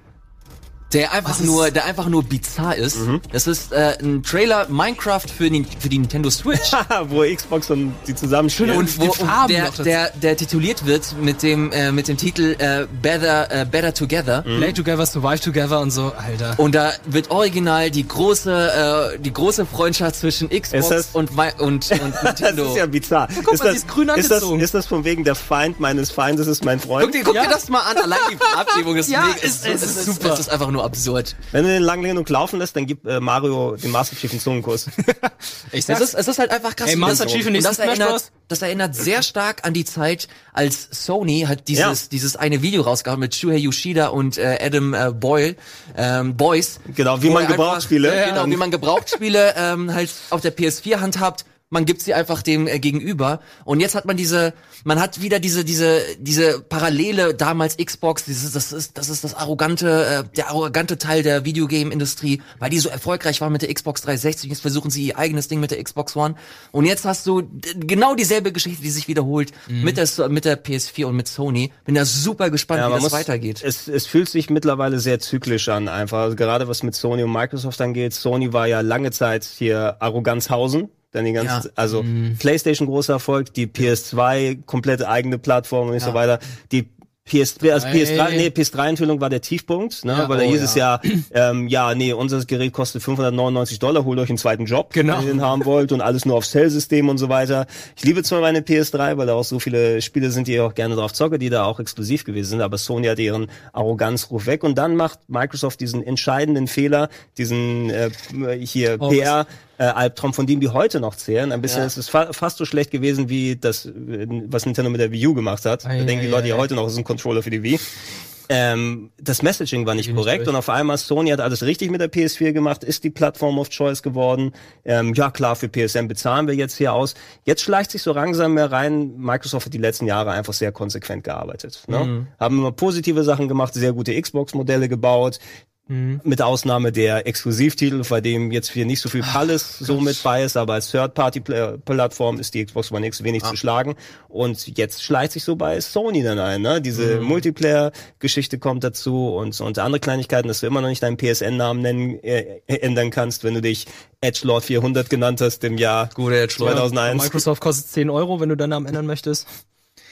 Der einfach nur, der einfach nur bizarr ist. Das ist äh, ein Trailer Minecraft für, die- für die Nintendo Switch. Wo Xbox und die zusammenspielen. und wo die und Farben der, der, der tituliert wird mit dem äh, mit dem Titel äh, Better äh, Better Together. Play Together, Survive Together und so, Alter. Und da wird original die große äh, die große Freundschaft zwischen Ist Xbox das- und, und, und Das Nintendo. ist ja bizarr. guck ist, mal, das, sie ist grün ist, das, angezogen. ist das von wegen der Feind meines Feindes ist mein Guck, Freund? dir, guck Ja. dir das mal an, allein die Farbgebung ist Ja, mega, es es, ist ist super. Es ist einfach nur absurd. Wenn du den lang genug laufen lässt, dann gibt äh, Mario dem Master Chief einen Zungenkuss. Ich Es ist, es ist halt einfach krass. Ey, Master das- Chief nächsten das erinnert, das erinnert sehr stark an die Zeit, als Sony hat dieses, Ja. dieses eine Video rausgehauen mit Shuhei Yoshida und äh, Adam äh, Boyle, ähm, Boys. Genau, wie man er einfach- Gebrauchtspiele. Ja, genau, wie man Gebrauchtspiele ähm, halt auf der PS4 handhabt. Man gibt sie einfach dem äh, gegenüber. Und jetzt hat man diese, man hat wieder diese, diese, diese Parallele damals Xbox. Dieses, das ist, das ist das arrogante, äh, der arrogante Teil der Videogame-Industrie, weil die so erfolgreich war mit der Xbox 360. Jetzt versuchen sie ihr eigenes Ding mit der Xbox One. Und jetzt hast du genau dieselbe Geschichte, die sich wiederholt mit der, mit der PS4 und mit Sony. Bin da super gespannt, wie man das weitergeht. Es, es fühlt sich mittlerweile sehr zyklisch an, einfach. Also gerade was mit Sony und Microsoft angeht. Sony war ja lange Zeit hier Arroganzhausen. Dann die ganze, Ja. also PlayStation großer Erfolg, die PS2 komplette eigene Plattform und so weiter. Die PS, also PS3, nee, PS3-Enthüllung war der Tiefpunkt, ne? Ja, weil da oh hieß es ja, ähm, ja, nee, unser Gerät kostet 599 Dollar, holt euch einen zweiten Job, Genau. wenn ihr den haben wollt und alles nur auf Cell-System und so weiter. Ich liebe zwar meine PS3, weil da auch so viele Spiele sind, die ich auch gerne drauf zocke, die da auch exklusiv gewesen sind, aber Sony hat ihren Arroganzruf weg und dann macht Microsoft diesen entscheidenden Fehler, diesen äh, hier Oh, PR äh, Albtraum, von dem die heute noch zählen. Ein bisschen Ja. ist es fa fast so schlecht gewesen wie das, was Nintendo mit der Wii U gemacht hat. Da Ei, denken die Leute ja heute noch, es ist ein Controller für die Wii. Ähm, das Messaging war nicht nicht korrekt durch. und auf einmal Sony hat alles richtig mit der PS4 gemacht, ist die Plattform of Choice geworden. Ähm, ja klar, für PSN bezahlen wir jetzt hier aus. Jetzt schleicht sich so langsam mehr rein. Microsoft hat die letzten Jahre einfach sehr konsequent gearbeitet. Ne? Mhm. Haben immer positive Sachen gemacht, sehr gute Xbox-Modelle gebaut. Mhm. Mit Ausnahme der Exklusivtitel, bei dem jetzt hier nicht so viel Palles so mit bei ist, aber als Third-Party-Plattform ist die Xbox One X wenig zu schlagen. Und jetzt schleicht sich so bei Sony dann ein. Ne? Diese Multiplayer-Geschichte kommt dazu und, und andere Kleinigkeiten, dass du immer noch nicht deinen PSN-Namen nennen, äh, ändern kannst, wenn du dich Edgelord 400 genannt hast im Jahr Gute Edgelord. 2001. Microsoft kostet 10 Euro, wenn du deinen Namen ändern möchtest.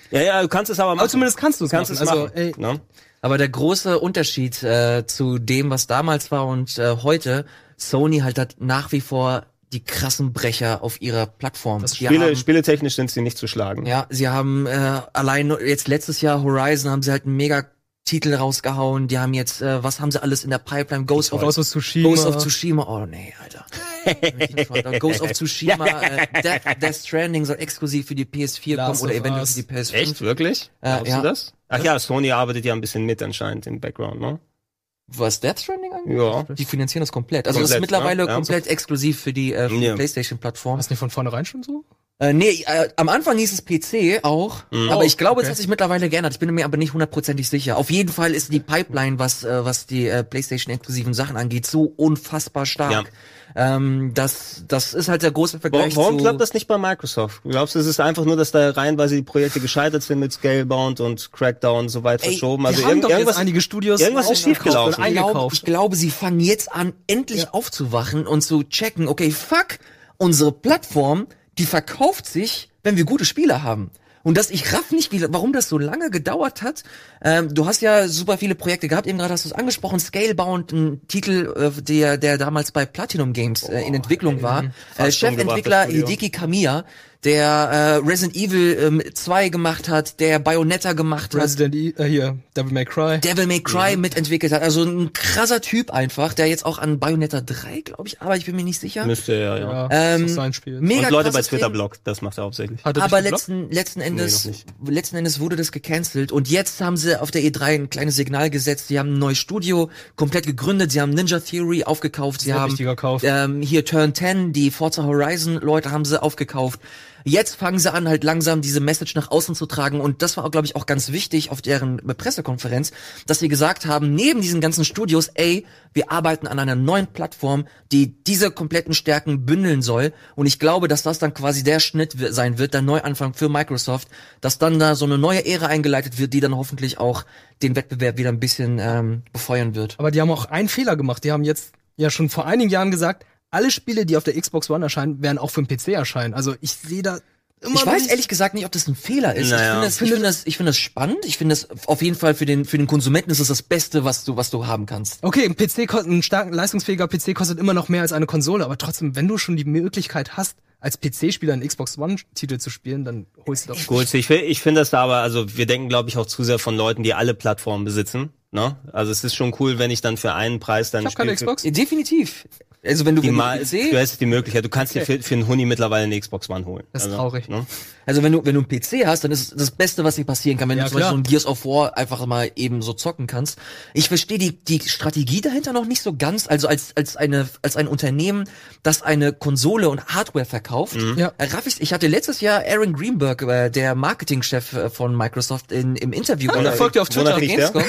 Ja, ja, du kannst es aber machen. Aber zumindest kannst du es kannst machen. es Also, machen. ey, ne? Aber der große Unterschied äh, zu dem, was damals war und äh, heute, Sony halt hat nach wie vor die krassen Brecher auf ihrer Plattform. Das Spiele, haben, spieletechnisch sind sie nicht zu schlagen. ja, sie haben äh, allein jetzt letztes Jahr Horizon haben sie halt einen mega Titel rausgehauen. Die haben jetzt, äh, was haben sie alles in der Pipeline? Ghost of, Ghost of Tsushima. Ghost of Tsushima. Oh nee, Alter. Ghost of Tsushima, äh, Death, Death Stranding soll exklusiv für die PS4 Last kommen oder eventuell für die PS5. Echt, wirklich? Äh, Glaubst ja. du das? Ach ja, Sony arbeitet ja ein bisschen mit anscheinend im Background, ne? Was Death Stranding angeht? Ja. Die finanzieren das komplett. Also das ist Komplett, mittlerweile ne? komplett exklusiv für die, äh, für die Ja. PlayStation-Plattform. Ist nicht von vornherein schon so? Äh, nee, äh, am Anfang hieß es PC auch, aber Oh, ich glaube, es okay. hat sich mittlerweile geändert. Ich bin mir aber nicht hundertprozentig sicher. Auf jeden Fall ist die Pipeline, was äh, was die äh, PlayStation-exklusiven Sachen angeht, so unfassbar stark. Ähm, das das ist halt der große Warum, Vergleich warum zu. klappt das nicht bei Microsoft? Glaubst du, es ist einfach nur, dass da reihenweise die Projekte gescheitert sind mit Scalebound und Crackdown so weit Ey, verschoben? Also haben irgend- doch jetzt irgendwas, einige Studios irgendwas ist schiefgelaufen. und ich, glaube, ich glaube, sie fangen jetzt an, endlich aufzuwachen und zu checken, okay, fuck, unsere Plattform, die verkauft sich, wenn wir gute Spiele haben. Und das, ich raff nicht, wie, warum das so lange gedauert hat. Ähm, du hast ja super viele Projekte gehabt, eben gerade hast du es angesprochen, Scalebound, ein Titel, äh, der, der damals bei Platinum Games äh, in Entwicklung war. Äh, fast Chefentwickler. Hideki Kamiya, der äh, Resident Evil ähm, 2 gemacht hat, der Bayonetta gemacht hat. Resident E äh, hier, Devil May Cry. Devil May Cry mitentwickelt hat. Also ein krasser Typ einfach, der jetzt auch an Bayonetta 3, glaube ich, aber ich bin mir nicht sicher. müsste ja, ja. Ja, Ähm, das ist sein Spiel. Mega Und Leute bei Twitter blockt, das macht er hauptsächlich. Hat er Aber letzten, letzten Endes, nicht. letzten Endes wurde das gecancelt und jetzt haben sie auf der E3 ein kleines Signal gesetzt. Sie haben ein neues Studio komplett gegründet. Sie haben Ninja Theory aufgekauft. Sie haben ähm, hier Turn 10, die Forza Horizon Leute haben sie aufgekauft. Jetzt fangen sie an, halt langsam diese Message nach außen zu tragen und das war, auch, glaube ich, auch ganz wichtig auf deren Pressekonferenz, dass sie gesagt haben, neben diesen ganzen Studios, ey, wir arbeiten an einer neuen Plattform, die diese kompletten Stärken bündeln soll und ich glaube, dass das dann quasi der Schnitt sein wird, der Neuanfang für Microsoft, dass dann da so eine neue Ära eingeleitet wird, die dann hoffentlich auch den Wettbewerb wieder ein bisschen ähm, befeuern wird. Aber die haben auch einen Fehler gemacht. Die haben jetzt ja schon vor einigen Jahren gesagt, alle Spiele, die auf der Xbox One erscheinen, werden auch für den PC erscheinen. Also ich sehe da immer Ich weiß nicht- ehrlich gesagt nicht, ob das ein Fehler ist. Naja. Ich finde das, ich finde das, ich finde das spannend. Ich finde das auf jeden Fall für den, für den Konsumenten ist es das Beste, was du, was du haben kannst. Okay, ein PC kostet, ein stark leistungsfähiger PC kostet immer noch mehr als eine Konsole, aber trotzdem, wenn du schon die Möglichkeit hast, als PC-Spieler einen Xbox One-Titel zu spielen, dann holst du doch. Gut, ich, ich finde das da aber, also wir denken, glaube ich, auch zu sehr von Leuten, die alle Plattformen besitzen. Ne? Also es ist schon cool, wenn ich dann für einen Preis dann Ich habe keine Xbox. Definitiv. Also wenn du, Die wenn mal, PC, du hast die Möglichkeit, du kannst dir Okay. für, für einen Huni mittlerweile eine Xbox One holen. Das ist also, traurig. Ne? also wenn du, wenn du einen PC hast, dann ist es das Beste, was dir passieren kann, wenn Ja, du zum Beispiel so ein Gears of War einfach mal eben so zocken kannst. Ich verstehe die, die Strategie dahinter noch nicht so ganz. Also als, als eine, als ein Unternehmen, das eine Konsole und Hardware verkauft. Ja. Äh, Raff, ich, ich hatte letztes Jahr Aaron Greenberg, äh, der Marketingchef äh, von Microsoft, in, im Interview. Und er folgt dir auf Twitter. riecht? Gamescom.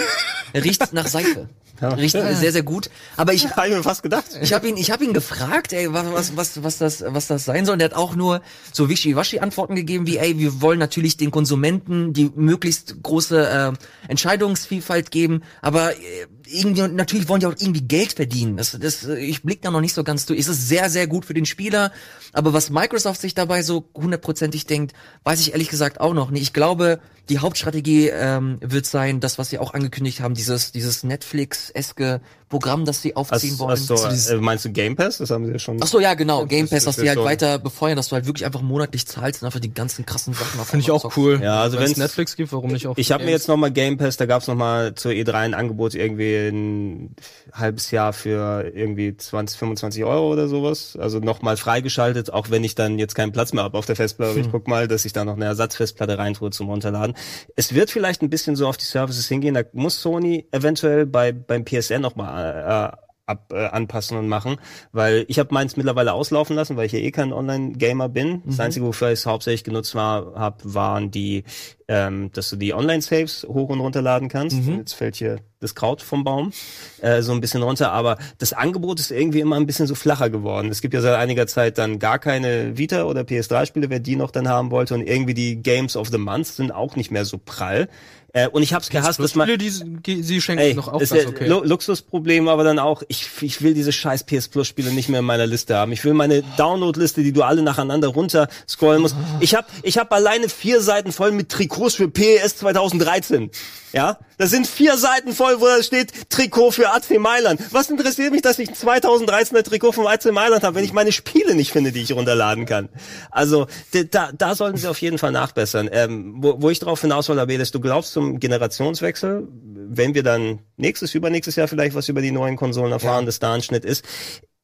Er riecht nach Seife. Riecht sehr, sehr gut. Aber ich, Habe mir fast gedacht. ich habe ihn, ich habe ihn gefragt, ey, was, was, was, was das, was das sein soll. Und er hat auch nur so wischiwaschi Antworten gegeben, wie, ey, wir wollen natürlich den Konsumenten die möglichst große äh, Entscheidungsvielfalt geben, aber äh, irgendwie natürlich wollen die auch irgendwie Geld verdienen. Das, das, äh, ich blick da noch nicht so ganz durch. Es ist sehr, sehr gut für den Spieler, aber was Microsoft sich dabei so hundertprozentig denkt, weiß ich ehrlich gesagt auch noch nicht. Ich glaube, die Hauptstrategie ähm, wird sein, das, was sie auch angekündigt haben, dieses, dieses Netflix-eske Programm, das sie aufziehen Hast, wollen. du, So dieses- äh, meinst du Game Pass? Das haben sie ja schon. Ach so, ja, genau. Game Pass, das dass die halt schon- weiter befeuern, dass du halt wirklich einfach monatlich zahlst und einfach die ganzen krassen Sachen auf Finde ich auch zockst. cool. Ja, also Wenn es wenn's- Netflix gibt, warum nicht auch? Ich habe mir jetzt nochmal Game Pass, da gab's noch mal zur E3 ein Angebot irgendwie ein halbes Jahr für irgendwie 20, 25 Euro oder sowas. Also nochmal freigeschaltet, auch wenn ich dann jetzt keinen Platz mehr habe auf der Festplatte. Hm. Ich guck mal, dass ich da noch eine Ersatzfestplatte reintue zum Runterladen. Es wird vielleicht ein bisschen so auf die Services hingehen. Da muss Sony eventuell bei beim PSN nochmal äh, ab, äh, anpassen und machen, weil ich habe meins mittlerweile auslaufen lassen, weil ich ja eh kein Online-Gamer bin. Das Einzige, wofür ich es hauptsächlich genutzt war, hab, waren die, ähm, dass du die Online-Saves hoch und runterladen kannst. Und Jetzt fällt hier das Kraut vom Baum äh, so ein bisschen runter, aber das Angebot ist irgendwie immer ein bisschen so flacher geworden. Es gibt ja seit einiger Zeit dann gar keine Vita- oder PS3-Spiele, wer die noch dann haben wollte und irgendwie die Games of the Month sind auch nicht mehr so prall. Äh, und ich hab's gehasst, dass man Spiele, die, die sie schenken, Ey, noch auch ist ganz ja okay. Lu Luxusproblem, aber dann auch, ich, ich will diese scheiß PS Plus Spiele nicht mehr in meiner Liste haben. Ich will meine Download-Liste, die du alle nacheinander runter scrollen musst. Ah. Ich hab, ich hab alleine vier Seiten voll mit Trikots für PES 2013. Ja, das sind vier Seiten voll, wo da steht Trikot für AC Mailand. Was interessiert mich, dass ich ein 2013er Trikot vom AC Mailand habe, wenn ich meine Spiele nicht finde, die ich runterladen kann? Also da, da sollten sie auf jeden Fall nachbessern. Ähm, wo, wo ich darauf hinaus will, Abeles, du glaubst zum Generationswechsel, wenn wir dann nächstes, übernächstes Jahr vielleicht was über die neuen Konsolen erfahren, ja. dass da ein Schnitt ist.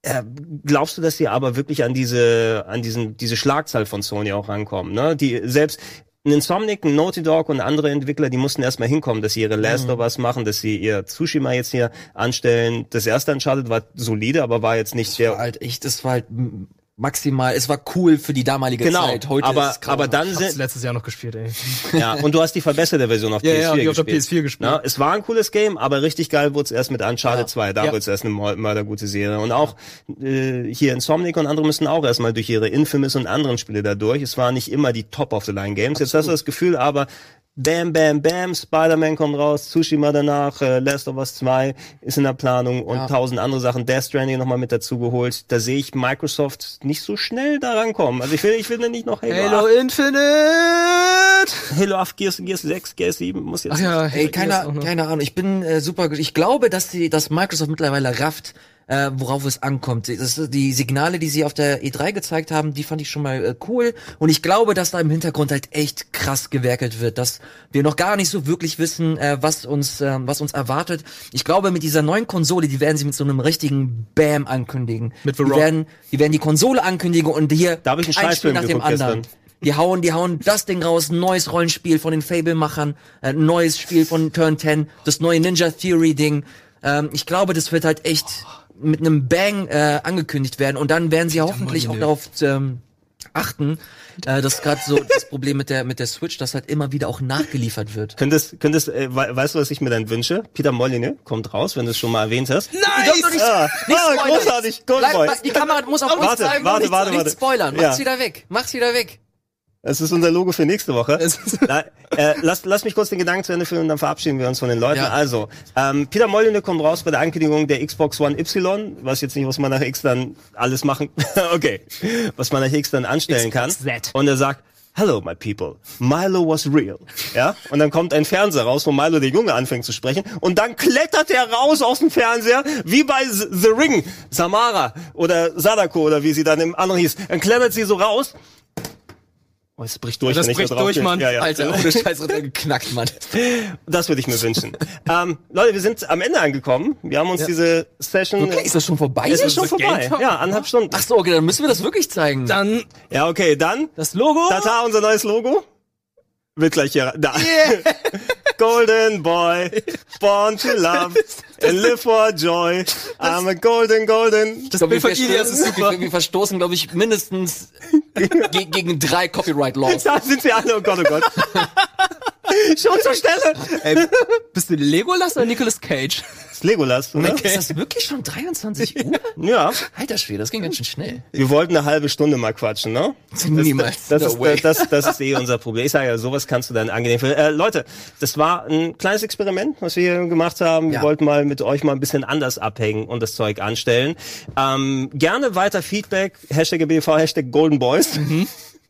Äh, glaubst du, dass sie aber wirklich an diese, an diesen, diese Schlagzahl von Sony auch rankommen? Ne? Die selbst Insomniac, Naughty Dog und andere Entwickler, die mussten erstmal hinkommen, dass sie ihre Last of Us machen, dass sie ihr Tsushima jetzt hier anstellen. Das erste Uncharted war solide, aber war jetzt nicht das der. War halt echt, das war halt maximal, es war cool für die damalige genau, Zeit. Heute aber, ist es aber dann Ich sind, letztes Jahr noch gespielt, ey. ja, und du hast die verbesserte Version auf Ja, PS4 ja, die auf der gespielt. PS4 gespielt. Na, es war ein cooles Game, aber richtig geil wurde es erst mit Uncharted Ja. 2. Da Ja. wurde es erst eine mör- mördergute Serie. Und auch äh, hier Insomniac und andere müssen auch erstmal durch ihre Infamous und anderen Spiele da durch. Es waren nicht immer die Top-of-the-Line-Games. Jetzt hast du das Gefühl, aber Bam, bam, bam, Spider-Man kommt raus, Tsushima danach, äh, Last of Us 2 ist in der Planung und Ja. tausend andere Sachen, Death Stranding nochmal mit dazu geholt. Da sehe ich Microsoft nicht so schnell da rankommen. Also ich will, ich will nicht noch Halo, Halo 8, Infinite! Halo 8, Gears, Gears 6, Gears 7 muss jetzt Ach ja, Ey, Gears keine, keine Ahnung. Ich bin äh, super. Ich glaube, dass die, dass Microsoft mittlerweile rafft, äh, worauf es ankommt. Das, die Signale, die sie auf der E3 gezeigt haben, die fand ich schon mal äh, cool. Und ich glaube, dass da im Hintergrund halt echt krass gewerkelt wird, dass wir noch gar nicht so wirklich wissen, äh, was uns, äh, was uns erwartet. Ich glaube, mit dieser neuen Konsole, die werden sie mit so einem richtigen Bam ankündigen. Mit The die werden, die werden die Konsole ankündigen und hier Da ich ein Spiel nach dem anderen. gestern. Die hauen, die hauen das Ding raus, neues Rollenspiel von den Fable-Machern, äh, ein neues Spiel von Turn 10, das neue Ninja Theory-Ding. Ähm, ich glaube, das wird halt echt mit einem Bang äh, angekündigt werden und dann werden sie hoffentlich auch darauf ähm, achten, äh, dass gerade so das Problem mit der mit der Switch, dass halt immer wieder auch nachgeliefert wird. Könntest, könntest, äh, we weißt du, was ich mir dann wünsche? Peter Molyneux kommt raus, wenn du es schon mal erwähnt hast. Dürft doch nicht, Ah, nicht ah, großartig, Golden Bleib, Boy. was- die Kamera muss auf uns Warte, bleiben. warte, nicht, warte, nicht warte. spoilern. Ja. Mach's wieder weg. Mach's wieder weg. Das ist unser Logo für nächste Woche. Na, äh, lass, lass mich kurz den Gedanken zu Ende führen und dann verabschieden wir uns von den Leuten. Ja. Also, ähm, Peter Molyneux kommt raus bei der Ankündigung der Xbox One Y. Weiß jetzt nicht, was man nach X dann alles machen, okay, was man nach X dann anstellen kann. XZ. Und er sagt, Hello, my people. Milo was real. Ja? Und dann kommt ein Fernseher raus, wo Milo der Junge anfängt zu sprechen. Und dann klettert er raus aus dem Fernseher, wie bei The Ring. Samara oder Sadako oder wie sie dann im anderen hieß. Dann klettert sie so raus. Oh, es bricht durch, Das wenn ich bricht da durch. Mann. Ja, ja. Alter, ohne Scheiß er geknackt, Mann. Das würde ich mir wünschen. ähm, Leute, wir sind am Ende angekommen. Wir haben uns diese Session. Okay, ist das schon vorbei? ist schon so vorbei. Ja, anderthalb Stunden. Ach so, okay, dann müssen wir das wirklich zeigen. Dann Ja, okay, dann. das Logo. Tata, unser neues Logo. Wird gleich hier. Da. golden Boy, born to love and live for joy. I'm a golden, golden. Das Bild von wir, Ilias ist verstoßen, super. wir, wir verstoßen, glaube ich, mindestens ge gegen drei Copyright-Laws. Da sind sie alle, oh Gott, oh Gott. Schon zur Stelle. Ey, bist du Legolas oder Nicolas Cage? Das Legolas, oder? Ist das wirklich schon 23 Uhr? Ja. Alter Schwede, das ging ganz schön schnell. Wir wollten eine halbe Stunde mal quatschen, ne? Niemals. Das, No ist, das, das ist eh unser Problem. Ich sage ja, sowas kannst du dann angenehm. Für, äh, Leute, das war ein kleines Experiment, was wir hier gemacht haben. Wir Ja. wollten mal mit euch mal ein bisschen anders abhängen und das Zeug anstellen. Ähm, gerne weiter Feedback. Hashtag BV, Hashtag Golden Boys.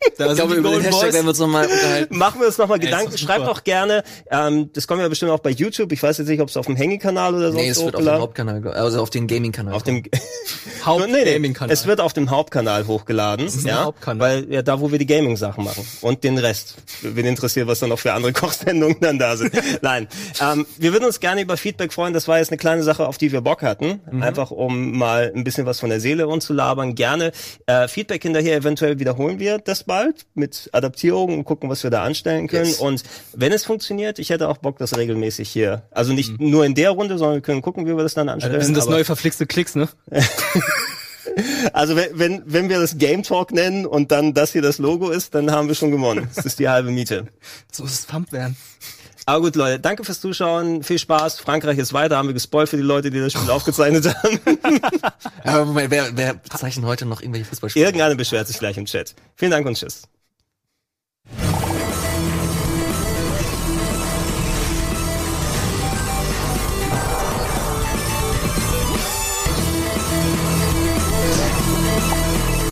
Da Ich glaube, über den Hashtag werden wir uns nochmal unterhalten. Machen wir uns nochmal ist Gedanken. Schreibt doch gerne. Ähm, das kommen wir bestimmt auch bei YouTube. Ich weiß jetzt nicht, ob es auf dem Hangy-Kanal oder sonst Nee, es wird auf dem Hauptkanal, also auf den Gaming-Kanal. auf dem Haupt-Gaming-Kanal. Es wird auf dem Hauptkanal hochgeladen. ist ja, Hauptkanal. Weil ja da, wo wir die Gaming-Sachen machen. Und den Rest. Wen interessiert, was dann noch für andere Kochsendungen dann da sind. Nein. Ähm, wir würden uns gerne über Feedback freuen. Das war jetzt eine kleine Sache, auf die wir Bock hatten. Mhm. Einfach um mal ein bisschen was von der Seele uns zu labern. Gerne. Äh, Feedback hinterher, eventuell wiederholen wir das bald mit Adaptierungen und gucken, was wir da anstellen können. Yes. Und wenn es funktioniert, ich hätte auch Bock, das regelmäßig hier. Also nicht Mhm. nur in der Runde, sondern wir können gucken, wie wir das dann anstellen. wir sind das neue verflixte Klicks, ne? also wenn, wenn, wenn wir das Game Talk nennen und dann das hier das Logo ist, dann haben wir schon gewonnen. Das ist die halbe Miete. So ist es Pump werden. Aber gut, Leute, danke fürs Zuschauen. Viel Spaß. Frankreich ist weiter. Haben wir gespoilt für die Leute, die das Spiel aufgezeichnet haben. Aber Moment, wer, wer zeichnet heute noch irgendwelche Fußballspiele? Irgendeiner beschwert sich gleich im Chat. Vielen Dank und tschüss.